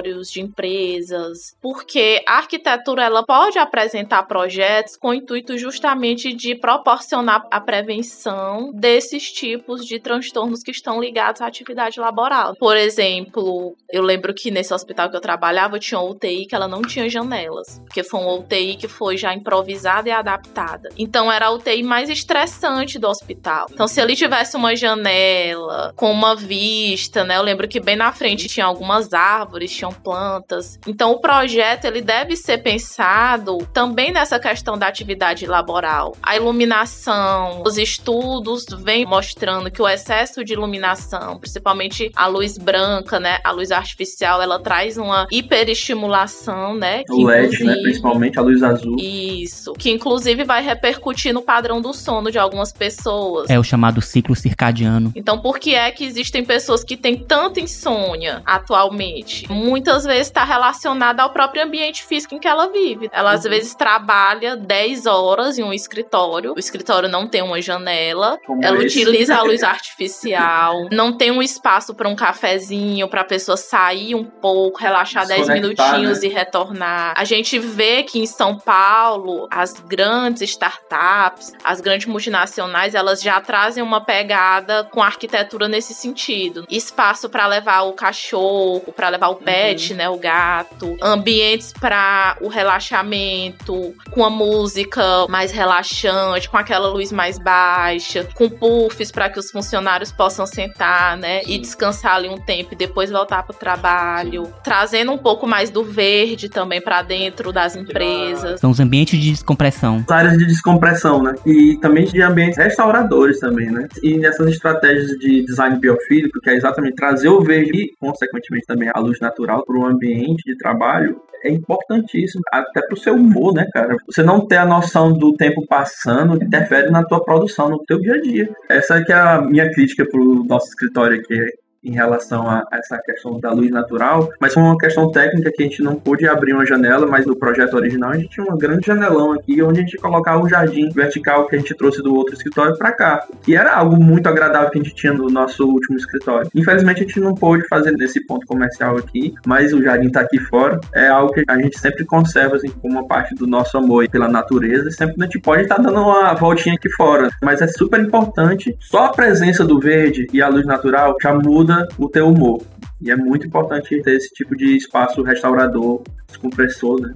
S3: escritórios, de empresas, porque a arquitetura ela pode apresentar projetos com o intuito justamente de proporcionar a prevenção desses tipos de transtornos que estão ligados à atividade laboral. Por exemplo, eu lembro que nesse hospital que eu trabalhava tinha uma UTI que ela não tinha janelas, porque foi uma UTI que foi já improvisada e adaptada. Então era a UTI mais estressante do hospital. Então se ali tivesse uma janela com uma vista, né? Eu lembro que bem na frente tinha algumas árvores, plantas. Então o projeto ele deve ser pensado também nessa questão da atividade laboral. A iluminação, os estudos vêm mostrando que o excesso de iluminação, principalmente a luz branca, né, a luz artificial, ela traz uma hiperestimulação, né? que
S2: o LED, né? Principalmente a luz azul.
S3: Isso, que inclusive vai repercutir no padrão do sono de algumas pessoas.
S1: É o chamado ciclo circadiano.
S3: Então, por que é que existem pessoas que têm tanta insônia atualmente? Muitas vezes está relacionada ao próprio ambiente físico em que ela vive. Ela às vezes trabalha 10 horas em um escritório, o escritório não tem uma janela,
S2: Como
S3: ela
S2: esse.
S3: utiliza a luz artificial, não tem um espaço para um cafezinho, para a pessoa sair um pouco, relaxar 10
S2: Desconectar,
S3: minutinhos
S2: né?
S3: e retornar. A gente vê que em São Paulo, as grandes startups, as grandes multinacionais, elas já trazem uma pegada com a arquitetura nesse sentido. Espaço para levar o cachorro, para levar o pet pet, né, o gato, ambientes para o relaxamento, com a música mais relaxante, com aquela luz mais baixa, com puffs para que os funcionários possam sentar, né, e descansar ali um tempo e depois voltar para o trabalho, trazendo um pouco mais do verde também para dentro das empresas.
S1: São os ambientes de descompressão.
S2: As áreas de descompressão, né? E também de ambientes restauradores também, né? E nessas estratégias de design biofílico, que é exatamente trazer o verde e, consequentemente, também a luz natural para o ambiente de trabalho, é importantíssimo, até pro seu humor, né, cara? Você não ter a noção do tempo passando interfere na tua produção, no teu dia a dia. Essa é que é a minha crítica pro nosso escritório aqui em relação a essa questão da luz natural, mas foi uma questão técnica que a gente não pôde abrir uma janela, mas no projeto original a gente tinha um grande janelão aqui onde a gente colocava o jardim vertical que a gente trouxe do outro escritório para cá, que era algo muito agradável que a gente tinha no nosso último escritório. Infelizmente a gente não pôde fazer nesse ponto comercial aqui, mas o jardim está aqui fora, é algo que a gente sempre conserva assim como uma parte do nosso amor pela natureza, sempre a gente pode estar tá dando uma voltinha aqui fora, mas é super importante, só a presença do verde e a luz natural já muda muda o teu humor. E é muito importante ter esse tipo de espaço restaurador, descompressor, né?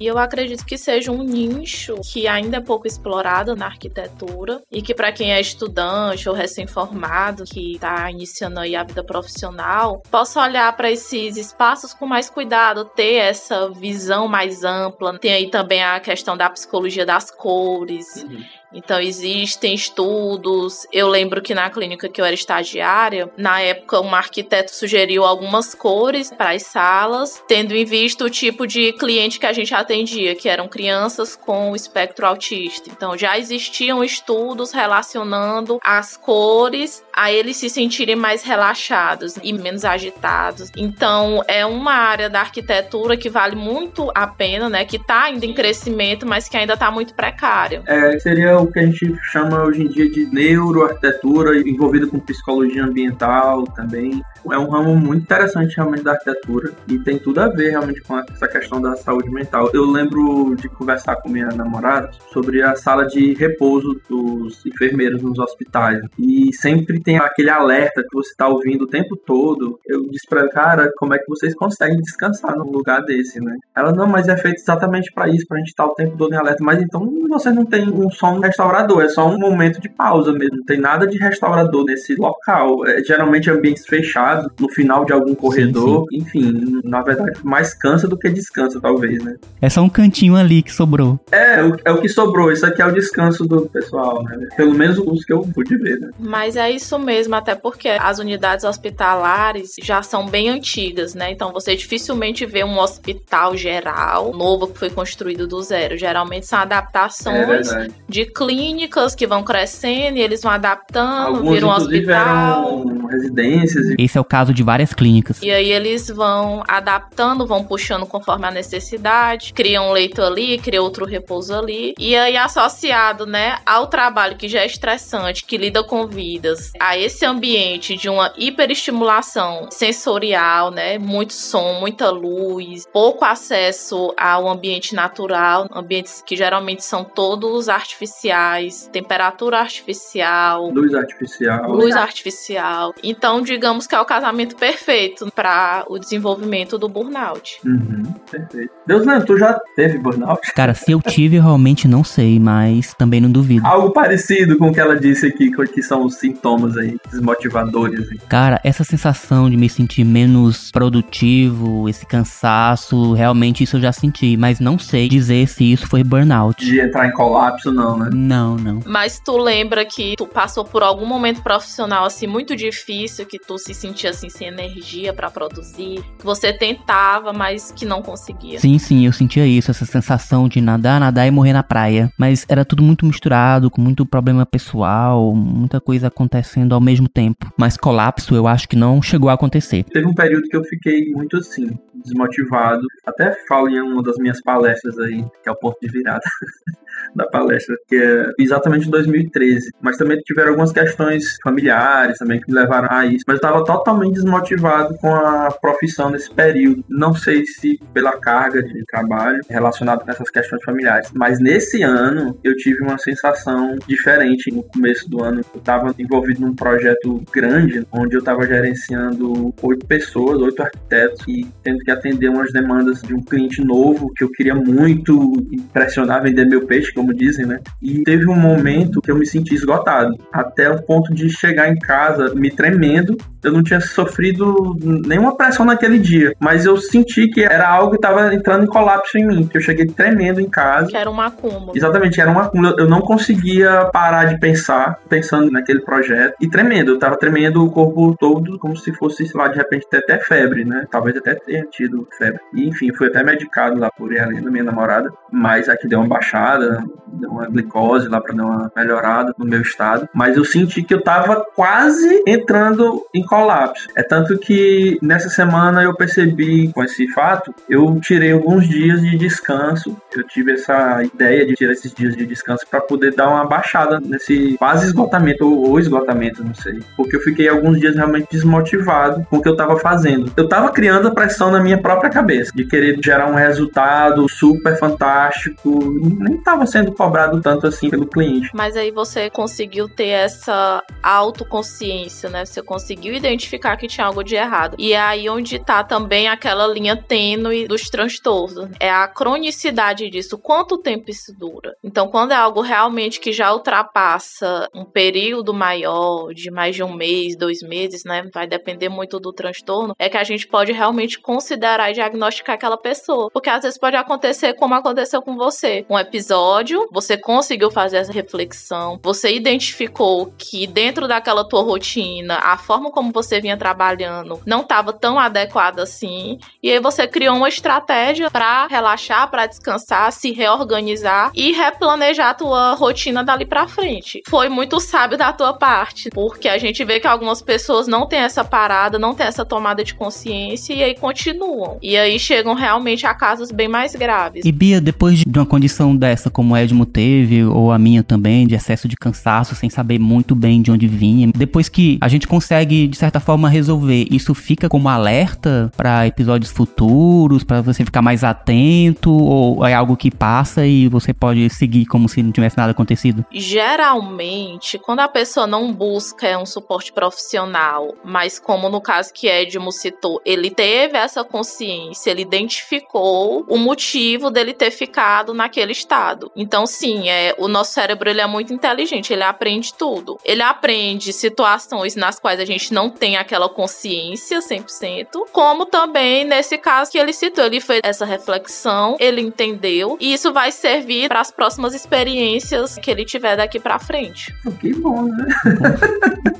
S3: E eu acredito que seja um nicho que ainda é pouco explorado na arquitetura e que para quem é estudante ou recém-formado, que está iniciando aí a vida profissional, possa olhar para esses espaços com mais cuidado, ter essa visão mais ampla. Tem aí também a questão da psicologia das cores. Uhum. Então, existem estudos. Eu lembro que na clínica que eu era estagiária, na época, um arquiteto sugeriu algumas cores para as salas, tendo em vista o tipo de cliente que a gente atendia, que eram crianças com espectro autista. Então, já existiam estudos relacionando as cores a eles se sentirem mais relaxados e menos agitados. Então, é uma área da arquitetura que vale muito a pena, né? Que está ainda em crescimento, mas que ainda está muito precária.
S2: É, seria o que a gente chama hoje em dia de neuroarquitetura, envolvida com psicologia ambiental também. É um ramo muito interessante realmente da arquitetura e tem tudo a ver realmente com essa questão da saúde mental. Eu lembro de conversar com minha namorada sobre a sala de repouso dos enfermeiros nos hospitais e sempre tem aquele alerta que você está ouvindo o tempo todo. Eu disse para cara, como é que vocês conseguem descansar num lugar desse, né? Ela, não, mas é feito exatamente para isso, para a gente estar tá o tempo todo em alerta. Mas então você não tem um som restaurador, é só um momento de pausa mesmo. Não tem nada de restaurador nesse local. É, geralmente ambientes fechados, no final de algum corredor. Sim, sim. Enfim, na verdade, mais cansa do que descansa, talvez, né?
S1: É só um cantinho ali que sobrou.
S2: É, é o que sobrou. Isso aqui é o descanso do pessoal, né? Pelo menos os que eu pude ver, né?
S3: Mas é isso mesmo, até porque as unidades hospitalares já são bem antigas, né? Então você dificilmente vê um hospital geral novo que foi construído do zero. Geralmente são adaptações é de clínicas que vão crescendo e eles vão adaptando,
S2: Alguns,
S3: viram um hospital.
S2: Eram residências.
S1: Esse é o caso de várias clínicas.
S3: E aí eles vão adaptando, vão puxando conforme a necessidade, criam um leito ali, criam outro repouso ali. E aí associado, né, ao trabalho que já é estressante, que lida com vidas, a esse ambiente de uma hiperestimulação sensorial, né, muito som, muita luz, pouco acesso ao ambiente natural, ambientes que geralmente são todos artificiais, temperatura artificial,
S2: luz artificial,
S3: luz artificial. Então, digamos que é o casamento perfeito para o desenvolvimento do burnout.
S2: Uhum, perfeito. Deus, não, tu já teve burnout?
S1: Cara, se eu tive, eu realmente não sei, mas também não duvido.
S2: Algo parecido com o que ela disse aqui, que são os sintomas aí, desmotivadores. Aí.
S1: Cara, essa sensação de me sentir menos produtivo, esse cansaço, realmente isso eu já senti, mas não sei dizer se isso foi burnout.
S2: De entrar em colapso, não, né?
S1: Não, não.
S3: Mas tu lembra que tu passou por algum momento profissional assim muito difícil, que tu se sentia assim sem energia para produzir, que você tentava, mas que não conseguia?
S1: Sim, sim, eu sentia isso, essa sensação de nadar, nadar e morrer na praia. Mas era tudo muito misturado, com muito problema pessoal, muita coisa acontecendo ao mesmo tempo. Mas colapso eu acho que não chegou a acontecer.
S2: Teve um período que eu fiquei muito assim, desmotivado. Até falo em uma das minhas palestras aí, que é o ponto de virada. da palestra, que é exatamente em 2013. Mas também tiveram algumas questões familiares também que me levaram a isso, mas eu estava totalmente desmotivado com a profissão nesse período. Não sei se pela carga de trabalho relacionado com essas questões familiares, mas nesse ano eu tive uma sensação diferente. No começo do ano eu estava envolvido num projeto grande, onde eu estava gerenciando oito pessoas, oito arquitetos, e tendo que atender umas demandas de um cliente novo que eu queria muito impressionar, vender meu peixe, como dizem, né? E teve um momento que eu me senti esgotado, até o ponto de chegar em casa me tremendo. Eu não tinha sofrido nenhuma pressão naquele dia, mas eu senti que era algo que estava entrando em colapso em mim, que eu cheguei tremendo em casa.
S3: Que era um acúmulo.
S2: Exatamente, era um acúmulo. Eu não conseguia parar de pensar, pensando naquele projeto, e tremendo. Eu tava tremendo o corpo todo, como se fosse, sei lá, de repente ter até febre, né? Talvez até tenha tido febre. E, enfim, fui até medicado lá por Helena, minha namorada, mas aqui deu uma baixada, deu uma glicose lá para dar uma melhorada no meu estado. Mas eu senti que eu tava quase entrando em colapso. É tanto que nessa semana eu percebi com esse fato, eu tirei alguns dias de descanso. Eu tive essa ideia de tirar esses dias de descanso para poder dar uma baixada nesse quase esgotamento ou esgotamento, não sei. Porque eu fiquei alguns dias realmente desmotivado com o que eu tava fazendo. Eu tava criando a pressão na minha própria cabeça de querer gerar um resultado super fantástico nem tava sendo cobrado tanto assim pelo cliente.
S3: Mas aí você conseguiu ter essa autoconsciência, né? Você conseguiu identificar que tinha algo de errado. E é aí onde tá também aquela linha tênue dos transtornos. É a cronicidade disso. Quanto tempo isso dura? Então, quando é algo realmente que já ultrapassa um período maior, de mais de um mês, dois meses, né? Vai depender muito do transtorno, é que a gente pode realmente considerar e diagnosticar aquela pessoa. Porque às vezes pode acontecer como aconteceu com você. Um episódio, você conseguiu fazer essa reflexão, você identificou que dentro daquela tua rotina, a forma como você vinha trabalhando não estava tão adequada assim, e aí você criou uma estratégia para relaxar, para descansar, se reorganizar e replanejar a tua rotina dali para frente. Foi muito sábio da tua parte, porque a gente vê que algumas pessoas não têm essa parada, não têm essa tomada de consciência e aí continuam. E aí chegam realmente a casos bem mais graves.
S1: E Bia, depois de uma condição dessa, como o Edmo teve, ou a minha também, de excesso de cansaço, sem saber muito bem de onde vinha, depois que a gente consegue, de certa forma, resolver, isso fica como alerta para episódios futuros, para você ficar mais atento, ou é algo que passa e você pode seguir como se não tivesse nada acontecido?
S3: Geralmente, quando a pessoa não busca um suporte profissional, mas como no caso que Edmo citou, ele teve essa consciência, ele identificou o motivo dele ter ficado naquele estado. Então, sim, é, o nosso cérebro ele é muito inteligente, ele aprende tudo. Ele aprende situações nas quais a gente não tem aquela consciência 100%, como também nesse caso que ele citou, ele fez essa reflexão, ele entendeu, e isso vai servir para as próximas experiências que ele tiver daqui para frente.
S2: Que bom, né?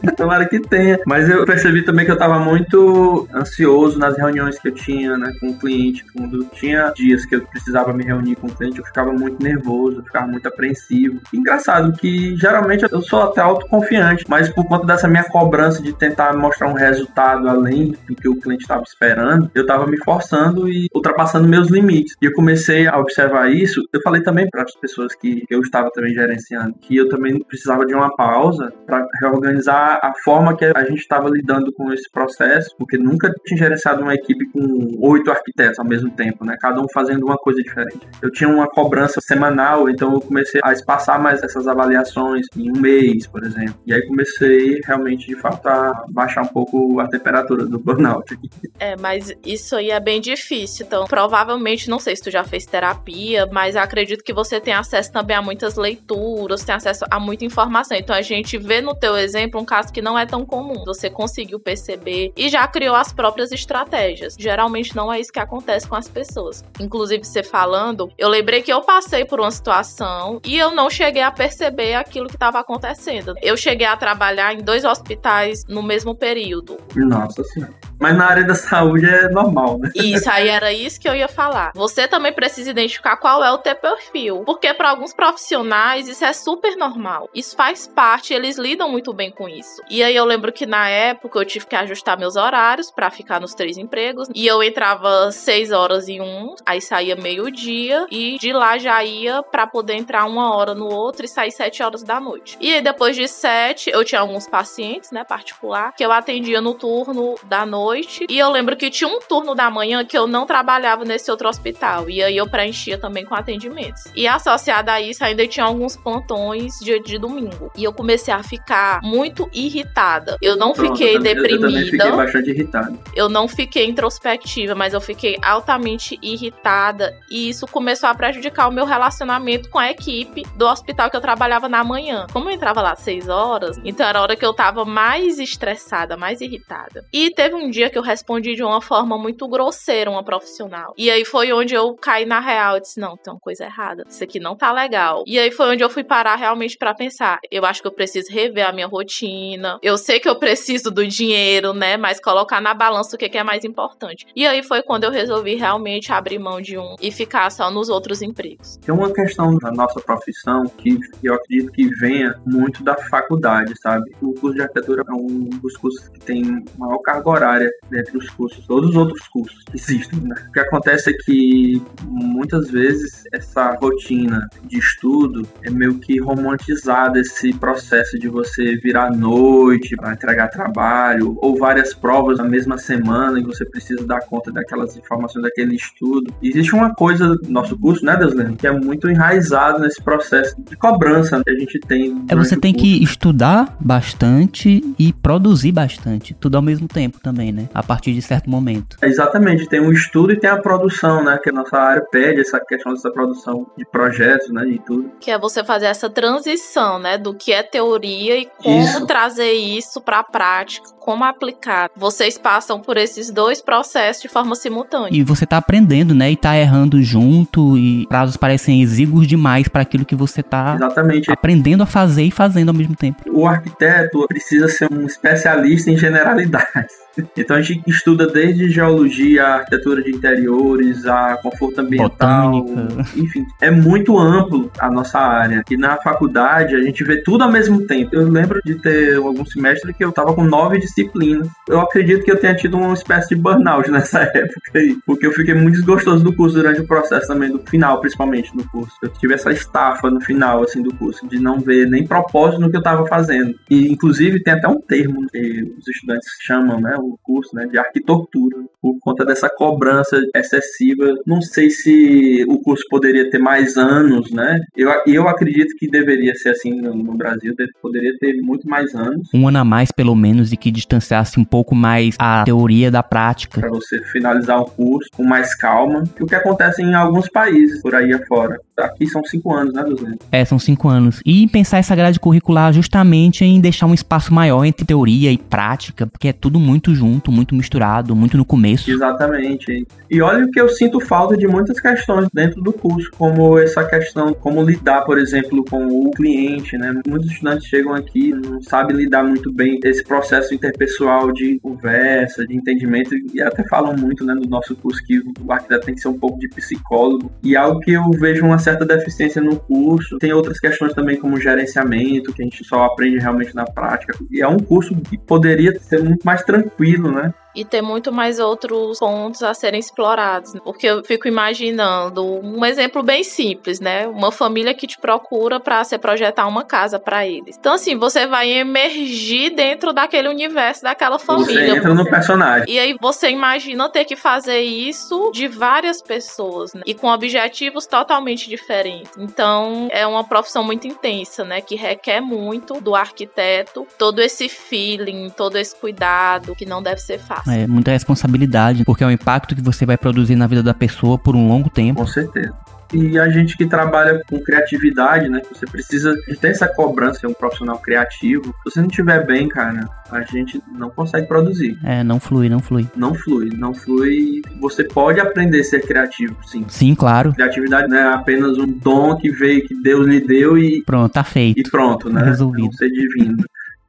S2: Tomara que tenha. Mas eu percebi também que eu tava muito ansioso nas reuniões que eu tinha, né, com o cliente. Quando tinha dias que eu precisava me reunir com o cliente, eu ficava muito nervoso, eu ficava muito apreensivo. Engraçado que geralmente eu sou até autoconfiante, mas por conta dessa minha cobrança de tentar mostrar um resultado além do que o cliente estava esperando, eu tava me forçando e ultrapassando meus limites. E eu comecei a observar isso. Eu falei também para as pessoas que eu estava também gerenciando que eu também precisava de uma pausa para reorganizar a forma que a gente estava lidando com esse processo, porque nunca tinha gerenciado uma equipe com oito arquitetos ao mesmo tempo, né? Cada um fazendo uma coisa diferente. Eu tinha uma cobrança semanal, então eu comecei a espaçar mais essas avaliações em um mês, por exemplo. E aí comecei realmente, de fato, a baixar um pouco a temperatura do burnout.
S3: É, mas isso aí é bem difícil. Então, provavelmente, não sei se tu já fez terapia, mas acredito que você tem acesso também a muitas leituras, tem acesso a muita informação. Então, a gente vê no teu exemplo um caso que não é tão comum. Você conseguiu perceber e já criou as próprias estratégias. Geralmente não é isso que acontece com as pessoas. Inclusive, você falando, eu lembrei que eu passei por uma situação e eu não cheguei a perceber aquilo que estava acontecendo. Eu cheguei a trabalhar em dois hospitais no mesmo período.
S2: Nossa senhora. Mas na área da saúde é normal, né?
S3: Isso, aí era isso que eu ia falar. Você também precisa identificar qual é o teu perfil. Porque para alguns profissionais isso é super normal. Isso faz parte, eles lidam muito bem com isso. E aí eu lembro que na época eu tive que ajustar meus horários para ficar nos três empregos. E eu entrava seis horas em um, aí saía meio-dia e de lá já ia para poder entrar uma hora no outro e sair sete horas da noite. E aí depois de sete, eu tinha alguns pacientes, né, particular, que eu atendia no turno da noite. E eu lembro que tinha um turno da manhã que eu não trabalhava nesse outro hospital. E aí eu preenchia também com atendimentos. E associada a isso, ainda tinha alguns plantões dia de domingo. E eu comecei a ficar muito irritada. Eu não
S2: Pronto,
S3: fiquei
S2: eu também-
S3: deprimida.
S2: Eu também fiquei bastante irritado.
S3: Eu não fiquei introspectiva, mas eu fiquei altamente irritada e isso começou a prejudicar o meu relacionamento com a equipe do hospital que eu trabalhava na manhã. Como eu entrava lá às 6 horas, então era a hora que eu tava mais estressada, mais irritada. E teve um dia que eu respondi de uma forma muito grosseira uma profissional. E aí foi onde eu caí na real, eu disse: "Não, tem uma coisa errada. Isso aqui não tá legal". E aí foi onde eu fui parar realmente pra pensar. Eu acho que eu preciso rever a minha rotina. Eu sei que eu preciso do dinheiro, né, mas colocar na balança o que é mais importante. E aí foi quando eu resolvi realmente abrir mão de um e ficar só nos outros empregos.
S2: Tem uma questão da nossa profissão que eu acredito que venha muito da faculdade, sabe? O curso de arquitetura é um dos cursos que tem maior carga horária dentre os cursos, todos os outros cursos que existem, né? O que acontece é que muitas vezes essa rotina de estudo é meio que romantizada esse processo de você virar noite para entregar trabalho ou várias provas na mesma semana e você precisa dar conta daquelas informações daquele estudo. Existe uma coisa no nosso curso, né, Deslene, que é muito enraizado nesse processo de cobrança que a gente tem.
S1: É você tem que estudar bastante e produzir bastante, tudo ao mesmo tempo também, né? A partir de certo momento.
S2: Exatamente, tem o estudo e tem a produção, né? Que a nossa área pede essa questão dessa produção de projetos, né? E tudo.
S3: Que é você fazer essa transição, né, do que é teoria e como
S2: Isso.
S3: trazer isso para a prática, como aplicar. Vocês passam por esses dois processos de forma simultânea.
S1: E você tá aprendendo, né? E tá errando junto e prazos parecem exíguos demais para aquilo que você tá
S2: Exatamente.
S1: aprendendo a fazer e fazendo ao mesmo tempo.
S2: O arquiteto precisa ser um especialista em generalidades. Então a gente estuda desde geologia, arquitetura de interiores, a conforto ambiental,
S1: Botânica.
S2: enfim, é muito amplo a nossa área. E na faculdade a gente vê tudo ao mesmo tempo. Eu lembro de ter algum semestre que eu tava com nove disciplinas. Eu acredito que eu tenha tido uma espécie de burnout nessa época aí, porque eu fiquei muito desgostoso do curso durante o processo também, do final, principalmente do curso. Eu tive essa estafa no final, assim, do curso, de não ver nem propósito no que eu tava fazendo. E, inclusive, tem até um termo que os estudantes chamam, né, o curso, né, de arquitortura, por conta dessa cobrança excessiva. Não sei se o curso poderia ter mais anos, né? Eu, eu acredito que deveria ser assim no, no Brasil, poderia ter muito mais anos
S1: Um ano a mais, pelo menos, e que distanciasse um pouco mais a teoria da prática.
S2: para você finalizar o curso com mais calma, o que acontece em alguns países por aí afora. Aqui são cinco anos, né, Luzene?
S1: É, são cinco anos. E pensar essa grade curricular justamente em deixar um espaço maior entre teoria e prática, porque é tudo muito junto, muito misturado, muito no começo.
S2: Exatamente. E olha que eu sinto falta de muitas questões dentro do curso, como essa questão, como lidar, por exemplo, com o cliente, né? Muitos estudantes chegam aqui não sabem lidar muito bem esse processo interpessoal de conversa, de entendimento, e até falam muito, né, no nosso curso que o arquiteto tem que ser um pouco de psicólogo, e algo que eu vejo uma certa deficiência no curso. Tem outras questões também como gerenciamento, que a gente só aprende realmente na prática. E é um curso que poderia ser muito mais tranquilo, né?
S3: E ter muito mais outros pontos a serem explorados. Porque eu fico imaginando um exemplo bem simples, né? Uma família que te procura para você projetar uma casa para eles. Então, assim, você vai emergir dentro daquele universo daquela família.
S2: Você entra no personagem.
S3: E aí você imagina ter que fazer isso de várias pessoas, né? E com objetivos totalmente diferentes. Então, é uma profissão muito intensa, né? Que requer muito do arquiteto, todo esse feeling, todo esse cuidado, que não deve ser fácil.
S1: É muita responsabilidade, porque é o impacto que você vai produzir na vida da pessoa por um longo tempo.
S2: Com certeza. E a gente que trabalha com criatividade, né? Você precisa de ter essa cobrança, ser um profissional criativo. Se você não estiver bem, cara, a gente não consegue produzir.
S1: É, não flui, não flui.
S2: Não flui, não flui. Você pode aprender a ser criativo, sim.
S1: Sim, claro.
S2: Criatividade não é apenas um dom que veio, que Deus lhe deu e,
S1: Pronto, tá feito.
S2: e pronto, né?
S1: Resolvido.
S2: Não ser divino.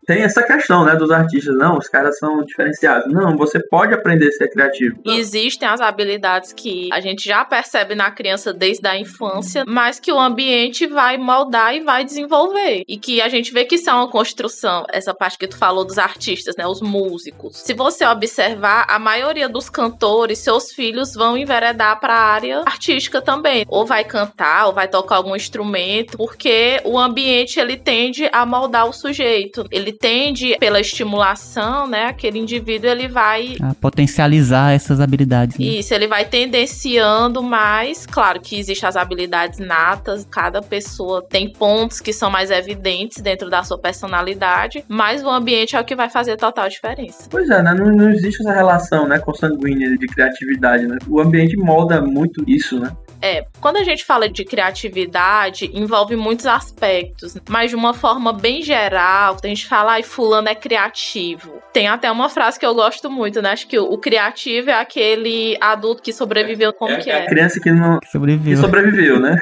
S2: Tem essa questão, né, dos artistas. Não, os caras são diferenciados. Não, você pode aprender a ser criativo.
S3: Existem as habilidades que a gente já percebe na criança desde a infância, mas que o ambiente vai moldar e vai desenvolver. E que a gente vê que isso é uma construção. Essa parte que tu falou dos artistas, né, os músicos. Se você observar, a maioria dos cantores, seus filhos vão enveredar para a área artística também. Ou vai cantar, ou vai tocar algum instrumento, porque o ambiente ele tende a moldar o sujeito. Ele tende, pela estimulação, né, aquele indivíduo ele vai
S1: a potencializar essas habilidades. Né?
S3: Isso, ele vai tendenciando mais. Claro que existem as habilidades natas, cada pessoa tem pontos que são mais evidentes dentro da sua personalidade, mas o ambiente é o que vai fazer total diferença.
S2: Pois é, né? não, não existe essa relação né, consanguínea de criatividade. Né? O ambiente molda muito isso, né?
S3: É, quando a gente fala de criatividade, envolve muitos aspectos, mas de uma forma bem geral, a gente fala, ai, fulano é criativo. Tem até uma frase que eu gosto muito, né? Acho que o, o criativo é aquele adulto que sobreviveu como
S2: é,
S3: que
S2: é.
S3: é.
S2: A criança que não
S1: sobreviveu.
S2: Que sobreviveu, né?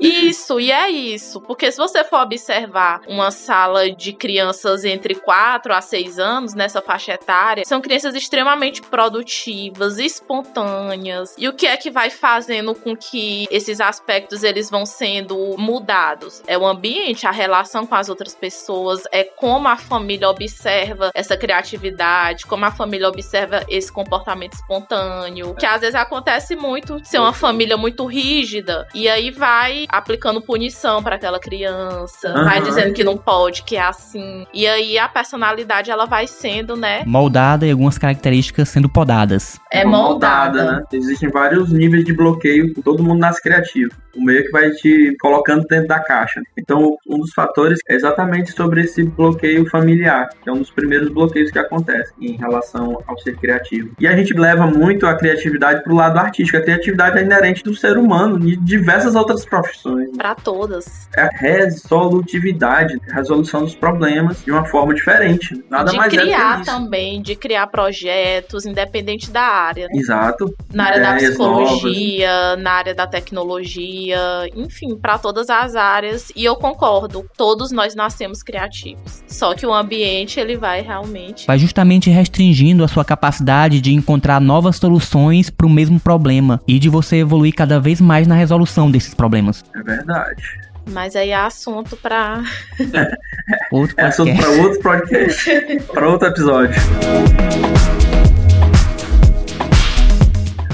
S3: Isso, e é isso. Porque se você for observar uma sala de crianças entre 4 a 6 anos, nessa faixa etária, são crianças extremamente produtivas, espontâneas. E o que é que vai fazendo com que esses aspectos eles vão sendo mudados. É o ambiente, a relação com as outras pessoas, é como a família observa essa criatividade, como a família observa esse comportamento espontâneo, que às vezes acontece muito ser uma família muito rígida e aí vai aplicando punição para aquela criança, uhum. vai dizendo que não pode, que é assim. E aí a personalidade ela vai sendo, né,
S1: moldada e algumas características sendo podadas.
S3: É moldada, moldada né?
S2: Existem vários níveis de bloqueio, todo mundo nasce criativo. O meio que vai te colocando dentro da caixa. Então, um dos fatores é exatamente sobre esse bloqueio familiar, que é um dos primeiros bloqueios que acontece em relação ao ser criativo. E a gente leva muito a criatividade para o lado artístico. A criatividade é inerente do ser humano de diversas outras profissões.
S3: Para todas.
S2: É a resolutividade, a resolução dos problemas de uma forma diferente. Nada
S3: de
S2: mais
S3: criar
S2: é
S3: que isso. também, de criar projetos, independente da área.
S2: Exato.
S3: Na área da psicologia, novas. na área da tecnologia, enfim, para todas as áreas. E eu concordo, todos nós nascemos criativos. Só que o ambiente ele vai realmente
S1: vai justamente restringindo a sua capacidade de encontrar novas soluções para o mesmo problema e de você evoluir cada vez mais na resolução desses problemas.
S2: É verdade.
S3: Mas aí é assunto para
S2: outro podcast. É assunto para outro podcast, para outro episódio.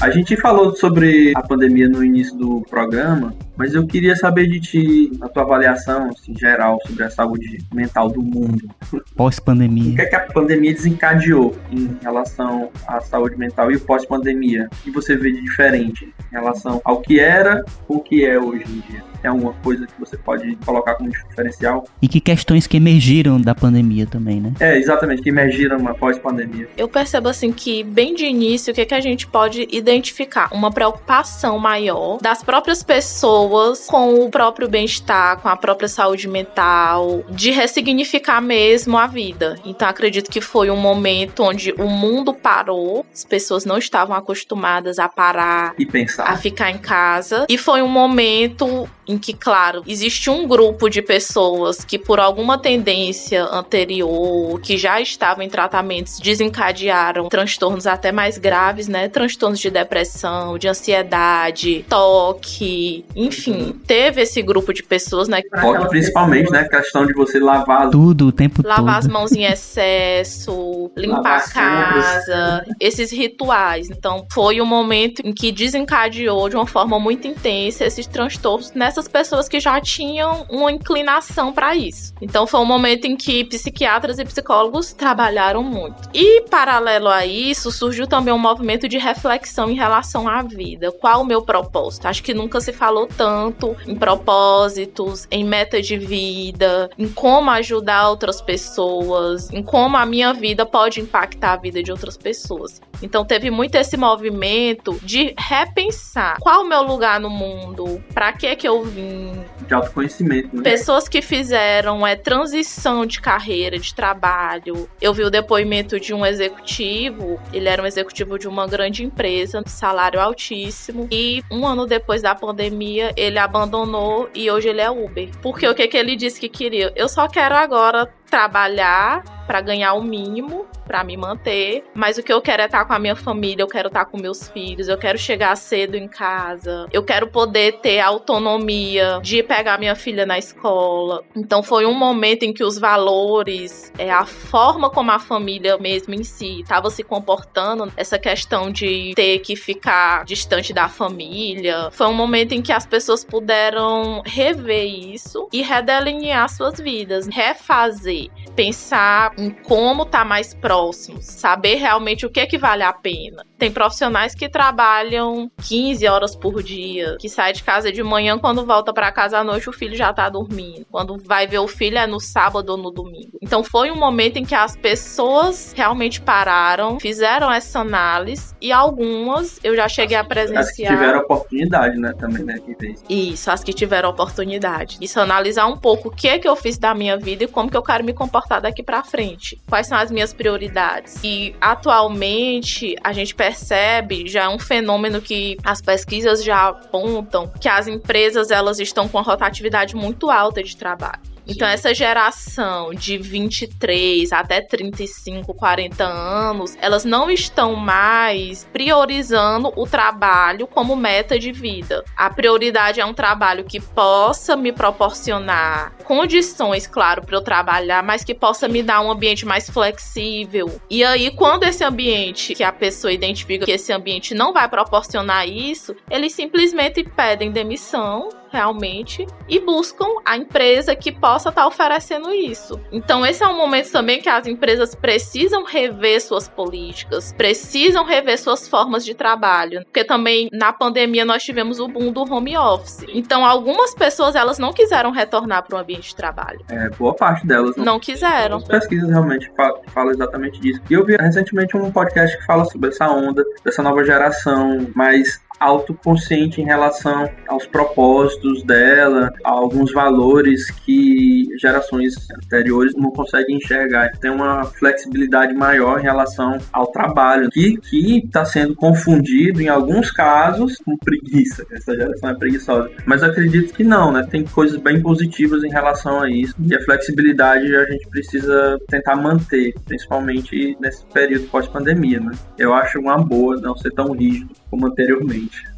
S2: A gente falou sobre a pandemia no início do programa, mas eu queria saber de ti, a tua avaliação assim, geral sobre a saúde mental do mundo.
S1: Pós-pandemia.
S2: O que é que a pandemia desencadeou em relação à saúde mental e o pós-pandemia? O que você vê de diferente em relação ao que era ou o que é hoje em dia? Tem alguma coisa que você pode colocar como diferencial?
S1: E que questões que emergiram da pandemia também, né?
S2: É, exatamente, que emergiram após pandemia.
S3: Eu percebo assim que, bem de início, o que, é que a gente pode identificar? Uma preocupação maior das próprias pessoas com o próprio bem-estar, com a própria saúde mental, de ressignificar mesmo a vida. Então, acredito que foi um momento onde o mundo parou, as pessoas não estavam acostumadas a parar
S2: e pensar,
S3: a ficar em casa, e foi um momento em que, claro, existe um grupo de pessoas que, por alguma tendência anterior, que já estavam em tratamentos, desencadearam transtornos até mais graves, né? Transtornos de depressão, de ansiedade, toque, enfim, teve esse grupo de pessoas, né?
S2: Toque principalmente, né? A questão de você lavar
S1: tudo o tempo
S3: lavar
S1: todo.
S3: Lavar as mãos em excesso, limpar a casa, esses rituais. Então, foi um momento em que desencadeou de uma forma muito intensa esses transtornos nessas essas pessoas que já tinham uma inclinação para isso. Então foi um momento em que psiquiatras e psicólogos trabalharam muito. E paralelo a isso, surgiu também um movimento de reflexão em relação à vida. Qual o meu propósito? Acho que nunca se falou tanto em propósitos, em meta de vida, em como ajudar outras pessoas, em como a minha vida pode impactar a vida de outras pessoas. Então teve muito esse movimento de repensar qual o meu lugar no mundo, para que que eu vim.
S2: De autoconhecimento, né?
S3: Pessoas que fizeram é transição de carreira, de trabalho. Eu vi o depoimento de um executivo, ele era um executivo de uma grande empresa, salário altíssimo, e um ano depois da pandemia ele abandonou e hoje ele é Uber. Porque o que que ele disse que queria? Eu só quero agora trabalhar para ganhar o mínimo para me manter, mas o que eu quero é estar com a minha família, eu quero estar com meus filhos, eu quero chegar cedo em casa, eu quero poder ter autonomia de pegar minha filha na escola. Então foi um momento em que os valores, é a forma como a família mesmo em si estava se comportando, essa questão de ter que ficar distante da família, foi um momento em que as pessoas puderam rever isso e redelinear suas vidas, refazer, pensar em como tá mais próximo, saber realmente o que é que vale a pena. Tem profissionais que trabalham 15 horas por dia, que sai de casa de manhã, quando volta para casa à noite o filho já tá dormindo. Quando vai ver o filho é no sábado ou no domingo. Então foi um momento em que as pessoas realmente pararam, fizeram essa análise e algumas eu já cheguei a presenciar. As
S2: que tiveram oportunidade, né, também, né, que fez.
S3: Isso, as que tiveram oportunidade. Isso analisar um pouco o que é que eu fiz da minha vida e como que eu quero me comportar daqui para frente. Quais são as minhas prioridades? E atualmente a gente percebe já é um fenômeno que as pesquisas já apontam que as empresas elas estão com uma rotatividade muito alta de trabalho. Então, essa geração de 23 até 35, 40 anos, elas não estão mais priorizando o trabalho como meta de vida. A prioridade é um trabalho que possa me proporcionar condições, claro, para eu trabalhar, mas que possa me dar um ambiente mais flexível. E aí, quando esse ambiente, que a pessoa identifica que esse ambiente não vai proporcionar isso, eles simplesmente pedem demissão realmente e buscam a empresa que possa estar tá oferecendo isso. Então, esse é um momento também que as empresas precisam rever suas políticas, precisam rever suas formas de trabalho, porque também na pandemia nós tivemos o boom do home office. Então, algumas pessoas elas não quiseram retornar para o ambiente de trabalho.
S2: É, boa parte delas
S3: não, não quiseram.
S2: As pesquisas realmente falam exatamente disso. E eu vi recentemente um podcast que fala sobre essa onda dessa nova geração mais autoconsciente em relação aos propósitos dela, a alguns valores que gerações anteriores não conseguem enxergar. Tem uma flexibilidade maior em relação ao trabalho, que está sendo confundido em alguns casos com preguiça. Essa geração é preguiçosa. Mas acredito que não, né? Tem coisas bem positivas em relação a isso. E a flexibilidade a gente precisa tentar manter, principalmente nesse período pós-pandemia, né? Eu acho uma boa não ser tão rígido como anteriormente.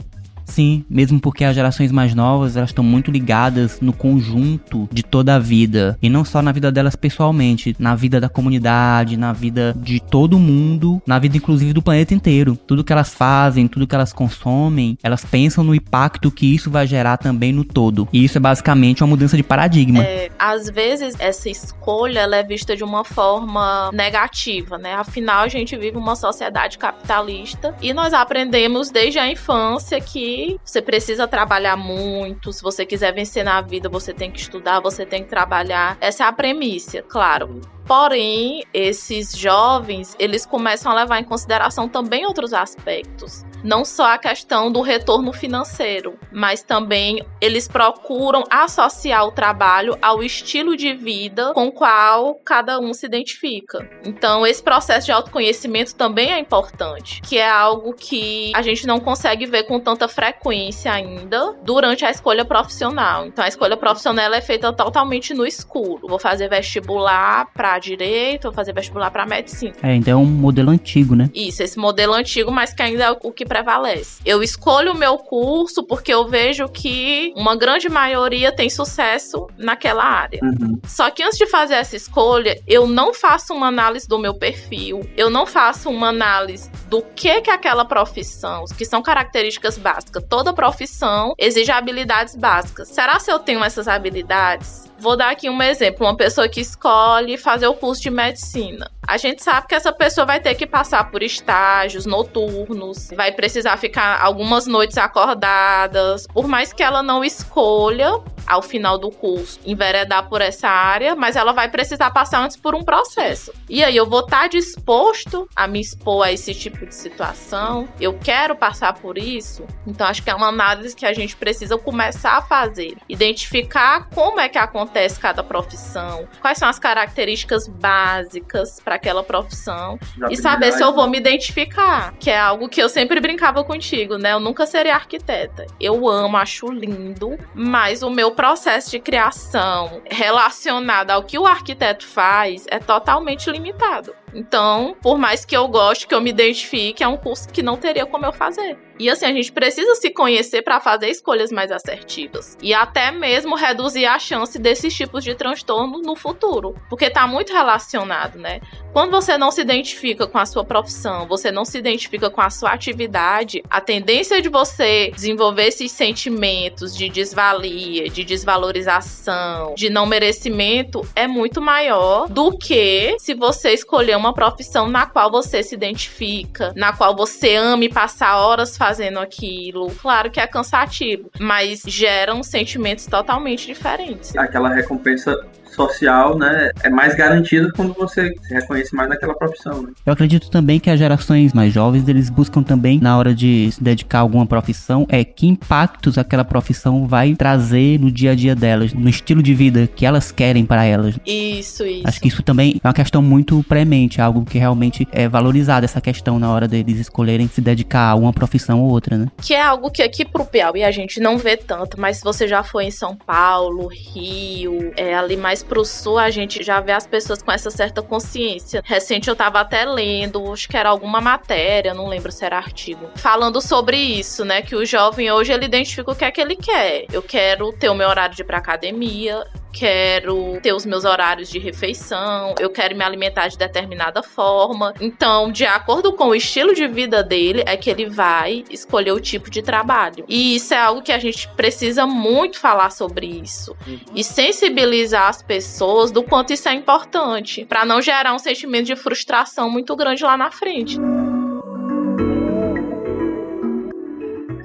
S1: Sim, mesmo porque as gerações mais novas, elas estão muito ligadas no conjunto de toda a vida. E não só na vida delas pessoalmente, na vida da comunidade, na vida de todo mundo, na vida inclusive do planeta inteiro. Tudo que elas fazem, tudo que elas consomem, elas pensam no impacto que isso vai gerar também no todo. E isso é basicamente uma mudança de paradigma.
S3: É, às vezes essa escolha ela é vista de uma forma negativa, né? Afinal, a gente vive uma sociedade capitalista e nós aprendemos desde a infância que você precisa trabalhar muito. Se você quiser vencer na vida, você tem que estudar, você tem que trabalhar. Essa é a premissa, claro. Porém, esses jovens, eles começam a levar em consideração também outros aspectos. Não só a questão do retorno financeiro, mas também eles procuram associar o trabalho ao estilo de vida com o qual cada um se identifica. Então, esse processo de autoconhecimento também é importante, que é algo que a gente não consegue ver com tanta frequência ainda durante a escolha profissional. Então, a escolha profissional é feita totalmente no escuro. Vou fazer vestibular para direito, ou fazer vestibular para medicina.
S1: É, então é um modelo antigo, né?
S3: Isso, esse modelo antigo, mas que ainda é o que prevalece. Eu escolho o meu curso porque eu vejo que uma grande maioria tem sucesso naquela área.
S2: Uhum.
S3: Só que antes de fazer essa escolha, eu não faço uma análise do meu perfil, eu não faço uma análise do que que aquela profissão, que são características básicas. Toda profissão exige habilidades básicas. Será se eu tenho essas habilidades? Vou dar aqui um exemplo: uma pessoa que escolhe fazer o curso de medicina. A gente sabe que essa pessoa vai ter que passar por estágios noturnos, vai precisar ficar algumas noites acordadas, por mais que ela não escolha ao final do curso enveredar por essa área, mas ela vai precisar passar antes por um processo. E aí eu vou estar tá disposto a me expor a esse tipo de situação? Eu quero passar por isso? Então acho que é uma análise que a gente precisa começar a fazer, identificar como é que acontece cada profissão, quais são as características básicas para aquela profissão e saber se eu vou me identificar, que é algo que eu sempre brincava contigo, né? Eu nunca seria arquiteta. Eu amo, acho lindo, mas o meu processo de criação relacionado ao que o arquiteto faz é totalmente limitado. Então, por mais que eu goste, que eu me identifique, é um curso que não teria como eu fazer. E assim, a gente precisa se conhecer para fazer escolhas mais assertivas. E até mesmo reduzir a chance desses tipos de transtorno no futuro. Porque tá muito relacionado, né? Quando você não se identifica com a sua profissão, você não se identifica com a sua atividade, a tendência de você desenvolver esses sentimentos de desvalia, de desvalorização, de não merecimento é muito maior do que se você escolher uma profissão na qual você se identifica, na qual você ama passar horas fazendo aquilo. Claro que é cansativo, mas geram sentimentos totalmente diferentes.
S2: Aquela recompensa social, né, é mais garantido quando você se reconhece mais naquela profissão. Né?
S1: Eu acredito também que as gerações mais jovens, eles buscam também, na hora de se dedicar a alguma profissão, é que impactos aquela profissão vai trazer no dia a dia delas, no estilo de vida que elas querem para elas.
S3: Isso, isso.
S1: Acho que isso também é uma questão muito premente, algo que realmente é valorizado essa questão na hora deles escolherem se dedicar a uma profissão ou outra, né?
S3: Que é algo que aqui pro Piauí a gente não vê tanto, mas se você já foi em São Paulo, Rio, é ali mais pro sul, a gente já vê as pessoas com essa certa consciência. Recente eu tava até lendo, acho que era alguma matéria, não lembro se era artigo, falando sobre isso, né? Que o jovem hoje ele identifica o que é que ele quer. Eu quero ter o meu horário de ir pra academia, quero ter os meus horários de refeição, eu quero me alimentar de determinada forma. Então, de acordo com o estilo de vida dele, é que ele vai escolher o tipo de trabalho. E isso é algo que a gente precisa muito falar sobre isso uhum. e sensibilizar as pessoas do quanto isso é importante, para não gerar um sentimento de frustração muito grande lá na frente.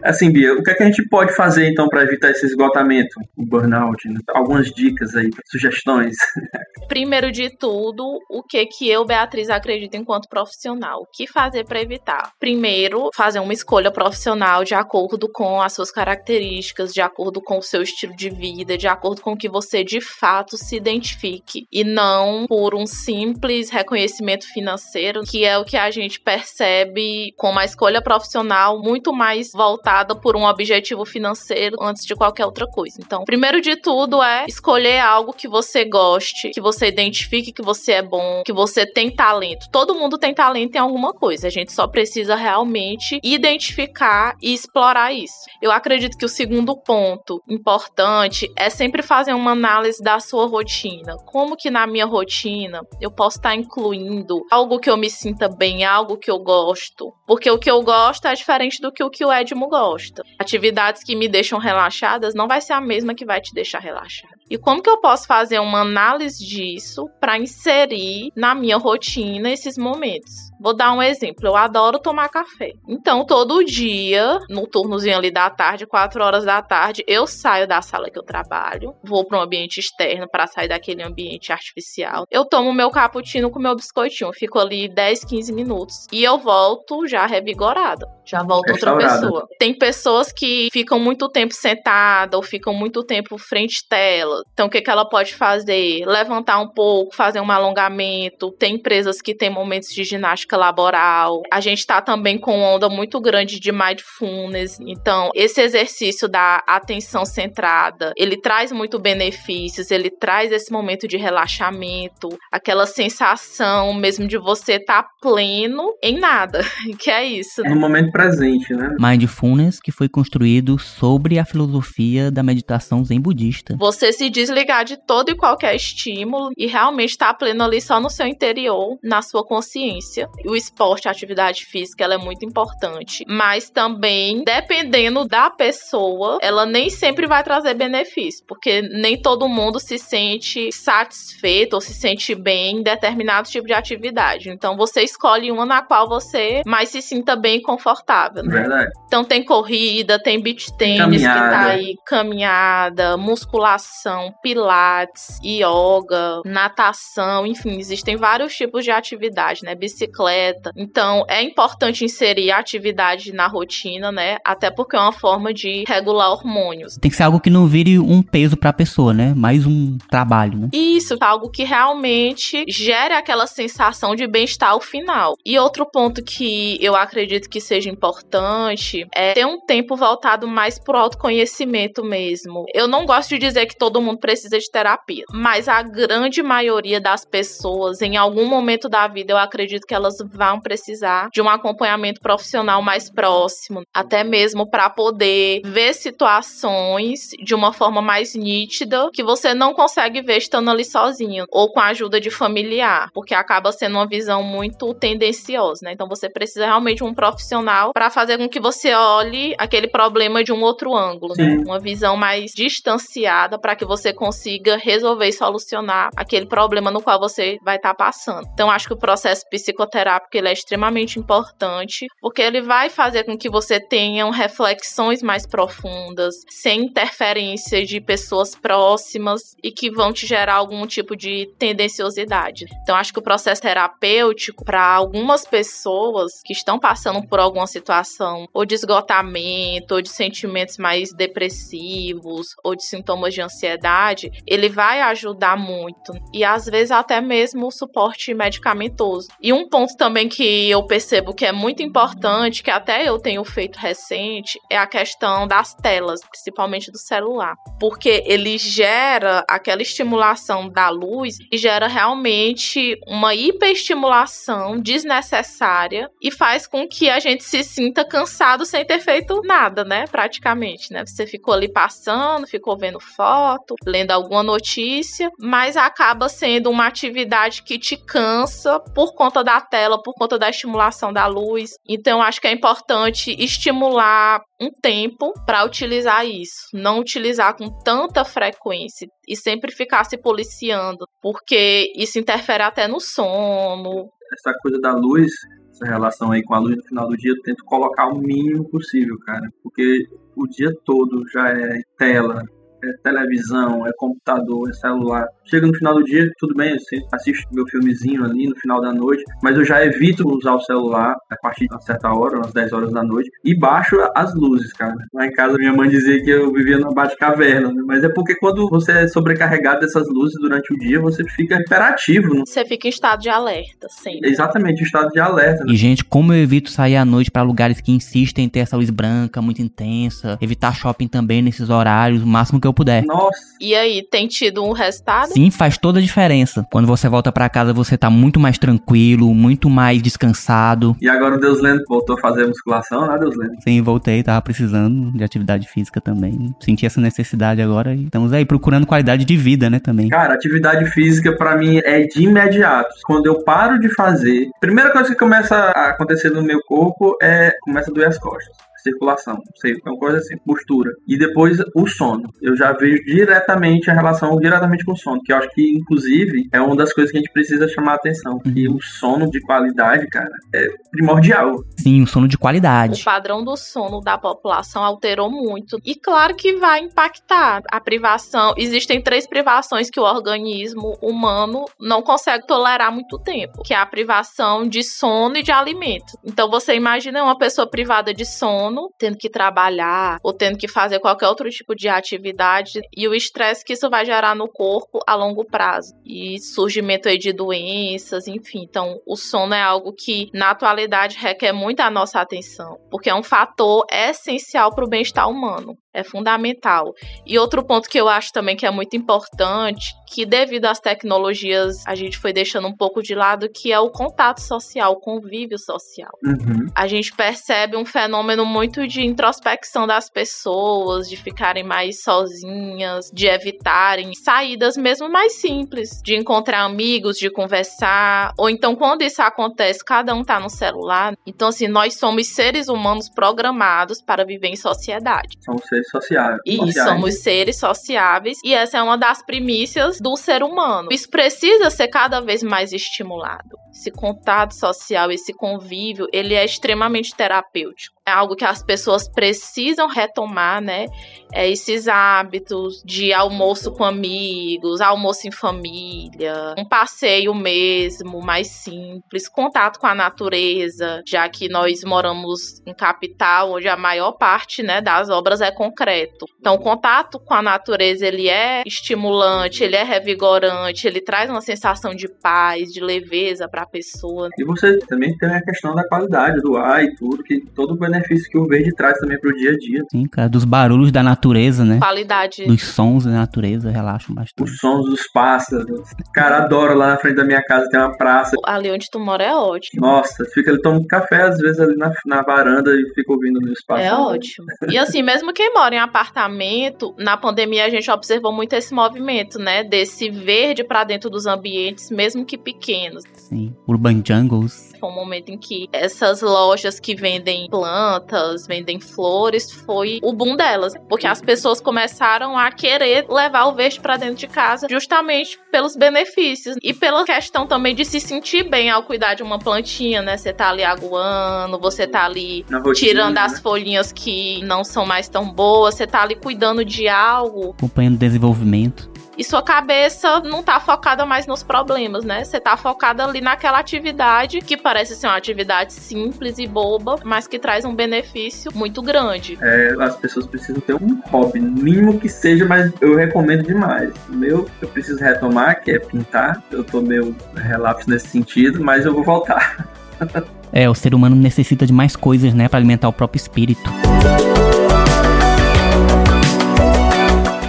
S2: Assim, Bia, o que, é que a gente pode fazer então para evitar esse esgotamento, o burnout? Né? Algumas dicas aí, sugestões.
S3: Primeiro de tudo, o que que eu, Beatriz, acredito enquanto profissional? O que fazer para evitar? Primeiro, fazer uma escolha profissional de acordo com as suas características, de acordo com o seu estilo de vida, de acordo com o que você de fato se identifique e não por um simples reconhecimento financeiro, que é o que a gente percebe com uma escolha profissional muito mais voltada voltada por um objetivo financeiro antes de qualquer outra coisa. Então, primeiro de tudo é escolher algo que você goste, que você identifique que você é bom, que você tem talento. Todo mundo tem talento em alguma coisa. A gente só precisa realmente identificar e explorar isso. Eu acredito que o segundo ponto importante é sempre fazer uma análise da sua rotina. Como que na minha rotina eu posso estar incluindo algo que eu me sinta bem, algo que eu gosto. Porque o que eu gosto é diferente do que o que o Edmo gosta gosta. Atividades que me deixam relaxadas não vai ser a mesma que vai te deixar relaxada. E como que eu posso fazer uma análise disso para inserir na minha rotina esses momentos? Vou dar um exemplo. Eu adoro tomar café. Então, todo dia, no turnozinho ali da tarde, 4 horas da tarde, eu saio da sala que eu trabalho, vou para um ambiente externo para sair daquele ambiente artificial. Eu tomo meu cappuccino com meu biscoitinho, fico ali 10, 15 minutos e eu volto já revigorada. Já volto outra pessoa. Tem pessoas que ficam muito tempo sentada ou ficam muito tempo frente tela. Então, o que, que ela pode fazer? Levantar um pouco, fazer um alongamento. Tem empresas que têm momentos de ginástica prática laboral. A gente está também com onda muito grande de mindfulness. Então, esse exercício da atenção centrada, ele traz muito benefícios, ele traz esse momento de relaxamento, aquela sensação mesmo de você estar tá pleno em nada, que é isso.
S2: No momento presente, né?
S1: Mindfulness que foi construído sobre a filosofia da meditação zen budista.
S3: Você se desligar de todo e qualquer estímulo e realmente estar tá pleno ali só no seu interior, na sua consciência o esporte, a atividade física, ela é muito importante. Mas também, dependendo da pessoa, ela nem sempre vai trazer benefício, porque nem todo mundo se sente satisfeito ou se sente bem em determinado tipo de atividade. Então, você escolhe uma na qual você mais se sinta bem e confortável.
S2: Né? Verdade.
S3: Então, tem corrida, tem beach tênis que tá aí, caminhada, musculação, pilates, yoga, natação, enfim, existem vários tipos de atividade, né? Bicicleta bicicleta. Então, é importante inserir a atividade na rotina, né? Até porque é uma forma de regular hormônios.
S1: Tem que ser algo que não vire um peso para a pessoa, né? Mais um trabalho, né?
S3: Isso, algo que realmente gere aquela sensação de bem-estar ao final. E outro ponto que eu acredito que seja importante é ter um tempo voltado mais pro autoconhecimento mesmo. Eu não gosto de dizer que todo mundo precisa de terapia, mas a grande maioria das pessoas, em algum momento da vida, eu acredito que elas vão precisar de um acompanhamento profissional mais próximo, até mesmo para poder ver situações de uma forma mais nítida que você não consegue ver estando ali sozinho ou com a ajuda de familiar, porque acaba sendo uma visão muito tendenciosa, né? Então você precisa realmente de um profissional para fazer com que você olhe aquele problema de um outro ângulo, né? Uma visão mais distanciada para que você consiga resolver e solucionar aquele problema no qual você vai estar tá passando. Então acho que o processo psicoterápico ele é extremamente importante, porque ele vai fazer com que você tenha reflexões mais profundas, sem interferência de pessoas próximas e que vão te gerar algum tipo de tendenciosidade. Então acho que o processo terapêutico para algumas pessoas que estão passando por alguma situação ou de esgotamento, ou de sentimentos mais depressivos, ou de sintomas de ansiedade, ele vai ajudar muito. E às vezes até mesmo o suporte medicamentoso. E um ponto também que eu percebo que é muito importante, que até eu tenho feito recente, é a questão das telas, principalmente do celular. Porque ele gera aquela estimulação da luz e gera realmente uma hiperestimulação desnecessária e faz com que a gente se sinta cansado sem ter feito nada, né? Praticamente, né? Você ficou ali passando, ficou vendo foto, lendo alguma notícia, mas acaba sendo uma atividade que te cansa por conta da tela, por conta da estimulação da luz. Então, acho que é importante estimular um tempo para utilizar isso, não utilizar com tanta frequência e sempre ficar se policiando, porque isso interfere até no sono.
S2: Essa coisa da luz essa relação aí com a luz no final do dia, eu tento colocar o mínimo possível, cara. Porque o dia todo já é tela, é televisão, é computador, é celular. Chega no final do dia, tudo bem, eu assisto meu filmezinho ali no final da noite, mas eu já evito usar o celular a partir de uma certa hora, umas 10 horas da noite, e baixo as luzes, cara. Lá em casa minha mãe dizia que eu vivia numa bate-caverna, né? mas é porque quando você é sobrecarregado dessas luzes durante o dia, você fica hiperativo. Né?
S3: Você fica em estado de alerta, sim.
S2: Exatamente, em estado de alerta.
S1: Né? E, gente, como eu evito sair à noite para lugares que insistem em ter essa luz branca muito intensa, evitar shopping também nesses horários, o máximo que eu puder.
S2: Nossa.
S3: E aí, tem tido um resultado?
S1: Sim, faz toda a diferença. Quando você volta para casa, você tá muito mais tranquilo, muito mais descansado.
S2: E agora o Deus Lendo voltou a fazer musculação, né, Deus Lendo?
S1: Sim, voltei, tava precisando de atividade física também. Senti essa necessidade agora e estamos aí procurando qualidade de vida, né, também.
S2: Cara, atividade física para mim é de imediato. Quando eu paro de fazer, primeira coisa que começa a acontecer no meu corpo é começa a doer as costas circulação, sei, é uma coisa assim, postura. E depois o sono. Eu já vejo diretamente a relação diretamente com o sono, que eu acho que inclusive é uma das coisas que a gente precisa chamar a atenção, uhum. que o sono de qualidade, cara, é primordial.
S1: Sim, o sono de qualidade.
S3: O padrão do sono da população alterou muito. E claro que vai impactar a privação. Existem três privações que o organismo humano não consegue tolerar muito tempo, que é a privação de sono e de alimento. Então você imagina uma pessoa privada de sono sono, tendo que trabalhar ou tendo que fazer qualquer outro tipo de atividade e o estresse que isso vai gerar no corpo a longo prazo e surgimento aí de doenças, enfim. Então, o sono é algo que na atualidade requer muito a nossa atenção, porque é um fator essencial para o bem-estar humano é fundamental. E outro ponto que eu acho também que é muito importante, que devido às tecnologias a gente foi deixando um pouco de lado, que é o contato social, o convívio social.
S2: Uhum.
S3: A gente percebe um fenômeno muito de introspecção das pessoas, de ficarem mais sozinhas, de evitarem saídas mesmo mais simples, de encontrar amigos, de conversar, ou então quando isso acontece, cada um tá no celular. Então assim, nós somos seres humanos programados para viver em sociedade.
S2: Seres sociáveis.
S3: E somos seres sociáveis. E essa é uma das primícias do ser humano. Isso precisa ser cada vez mais estimulado. Esse contato social, esse convívio, ele é extremamente terapêutico. É algo que as pessoas precisam retomar, né? É, esses hábitos de almoço com amigos, almoço em família, um passeio mesmo, mais simples, contato com a natureza, já que nós moramos em capital, onde a maior parte né, das obras é concreto. Então, o contato com a natureza ele é estimulante, ele é revigorante, ele traz uma sensação de paz, de leveza para a pessoa.
S2: E você também tem a questão da qualidade do ar e tudo, que todo o benefício que o verde traz também para o dia a dia.
S1: Sim, cara, dos barulhos da natureza, né?
S3: Qualidade.
S1: Dos sons da natureza, relaxam bastante.
S2: Os sons dos pássaros. Cara, adoro lá na frente da minha casa, tem uma praça.
S3: Ali onde tu mora é ótimo.
S2: Nossa, fica ele toma um café às vezes ali na, na varanda e fica ouvindo no espaço.
S3: É ótimo. E assim, mesmo quem mora em apartamento, na pandemia a gente observou muito esse movimento, né? Desse verde para dentro dos ambientes, mesmo que pequenos.
S1: Sim, urban jungles.
S3: Foi um momento em que essas lojas que vendem plantas, vendem flores, foi o boom delas, porque as pessoas começaram a querer levar o verde para dentro de casa, justamente pelos benefícios e pela questão também de se sentir bem ao cuidar de uma plantinha, né? Você tá ali aguando, você tá ali
S2: rotina,
S3: tirando
S2: né?
S3: as folhinhas que não são mais tão boas, você tá ali cuidando de algo
S1: Acompanhando o desenvolvimento.
S3: E sua cabeça não tá focada mais nos problemas, né? Você tá focada ali naquela atividade que parece ser uma atividade simples e boba, mas que traz um benefício muito grande.
S2: É, as pessoas precisam ter um hobby, mínimo que seja, mas eu recomendo demais. O meu, eu preciso retomar, que é pintar. Eu tô meio relapso nesse sentido, mas eu vou voltar.
S1: É, o ser humano necessita de mais coisas, né, para alimentar o próprio espírito.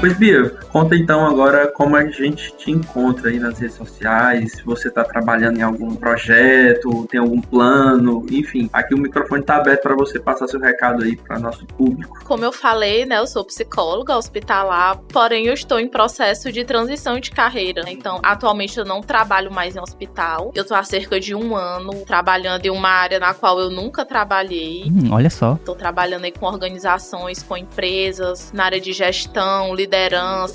S2: Pois, Bia, conta então agora como a gente te encontra aí nas redes sociais, se você está trabalhando em algum projeto, tem algum plano, enfim. Aqui o microfone está aberto para você passar seu recado aí para nosso público.
S3: Como eu falei, né, eu sou psicóloga hospitalar, porém eu estou em processo de transição de carreira. Então, atualmente eu não trabalho mais em hospital. Eu tô há cerca de um ano trabalhando em uma área na qual eu nunca trabalhei.
S1: Hum, olha só.
S3: Tô trabalhando aí com organizações, com empresas, na área de gestão, liderança,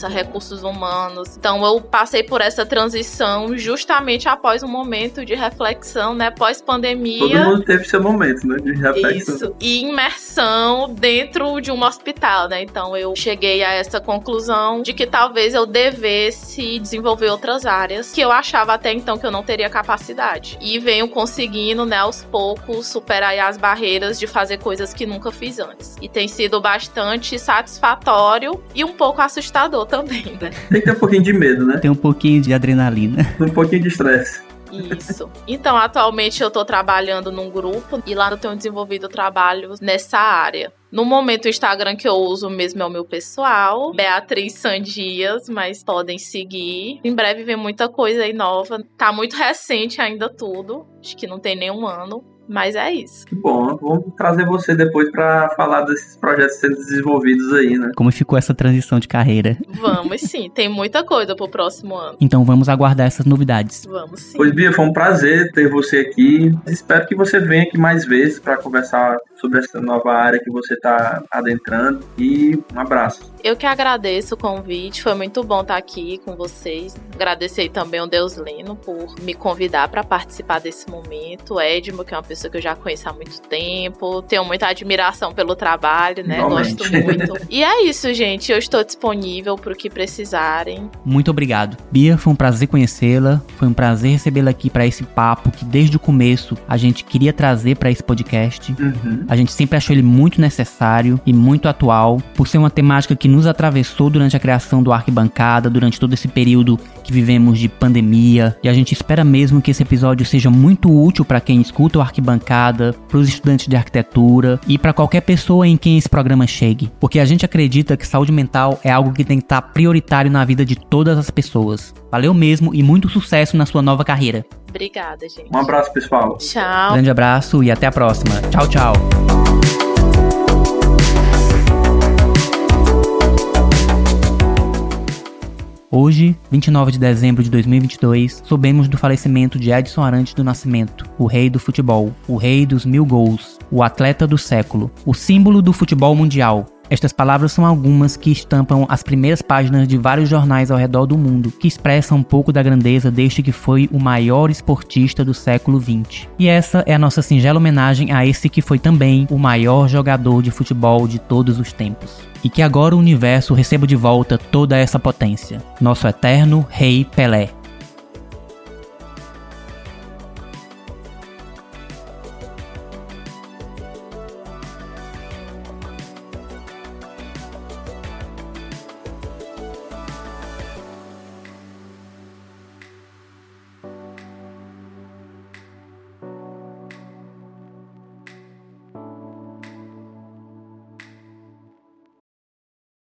S3: recursos humanos. Então eu passei por essa transição justamente após um momento de reflexão, né,
S2: Todo
S3: pós-pandemia.
S2: mundo teve seu momento, né, de reflexão.
S3: Isso. E imersão dentro de um hospital, né? Então eu cheguei a essa conclusão de que talvez eu devesse desenvolver outras áreas que eu achava até então que eu não teria capacidade. E venho conseguindo, né, aos poucos, superar as barreiras de fazer coisas que nunca fiz antes. E tem sido bastante satisfatório e um pouco assustador também, né?
S2: Tem que ter um pouquinho de medo, né?
S1: Tem um pouquinho de adrenalina.
S2: Um pouquinho de estresse.
S3: Isso. Então, atualmente eu tô trabalhando num grupo e lá eu tenho desenvolvido trabalhos nessa área. No momento, o Instagram que eu uso mesmo é o meu pessoal, Beatriz Sandias, mas podem seguir. Em breve vem muita coisa aí nova. Tá muito recente ainda tudo, acho que não tem nenhum ano. Mas é isso.
S2: Que bom, vamos trazer você depois para falar desses projetos sendo desenvolvidos aí, né?
S1: Como ficou essa transição de carreira?
S3: Vamos sim, tem muita coisa pro próximo ano.
S1: Então vamos aguardar essas novidades.
S3: Vamos sim.
S2: Pois, Bia, foi um prazer ter você aqui. Espero que você venha aqui mais vezes para conversar sobre essa nova área que você está adentrando. E um abraço.
S3: Eu que agradeço o convite, foi muito bom estar aqui com vocês. Agradecer também ao Deus Lino por me convidar para participar desse momento. Edmo, que é uma pessoa que eu já conheço há muito tempo, tenho muita admiração pelo trabalho, né? Gosto muito. E é isso, gente. Eu estou disponível para o que precisarem.
S1: Muito obrigado. Bia, foi um prazer conhecê-la. Foi um prazer recebê-la aqui para esse papo que desde o começo a gente queria trazer para esse podcast.
S2: Uhum.
S1: A gente sempre achou ele muito necessário e muito atual, por ser uma temática que nos atravessou durante a criação do Arquibancada, durante todo esse período que vivemos de pandemia. E a gente espera mesmo que esse episódio seja muito útil para quem escuta o Arquibancada, para os estudantes de arquitetura e para qualquer pessoa em quem esse programa chegue. Porque a gente acredita que saúde mental é algo que tem que estar prioritário na vida de todas as pessoas. Valeu mesmo e muito sucesso na sua nova carreira.
S3: Obrigada, gente.
S2: Um abraço, pessoal.
S3: Tchau.
S1: Grande abraço e até a próxima. Tchau, tchau. Hoje, 29 de dezembro de 2022, soubemos do falecimento de Edson Arantes do Nascimento, o rei do futebol, o rei dos mil gols, o atleta do século, o símbolo do futebol mundial, Estas palavras são algumas que estampam as primeiras páginas de vários jornais ao redor do mundo, que expressam um pouco da grandeza deste que foi o maior esportista do século XX. E essa é a nossa singela homenagem a esse que foi também o maior jogador de futebol de todos os tempos. E que agora o universo receba de volta toda essa potência. Nosso eterno Rei Pelé.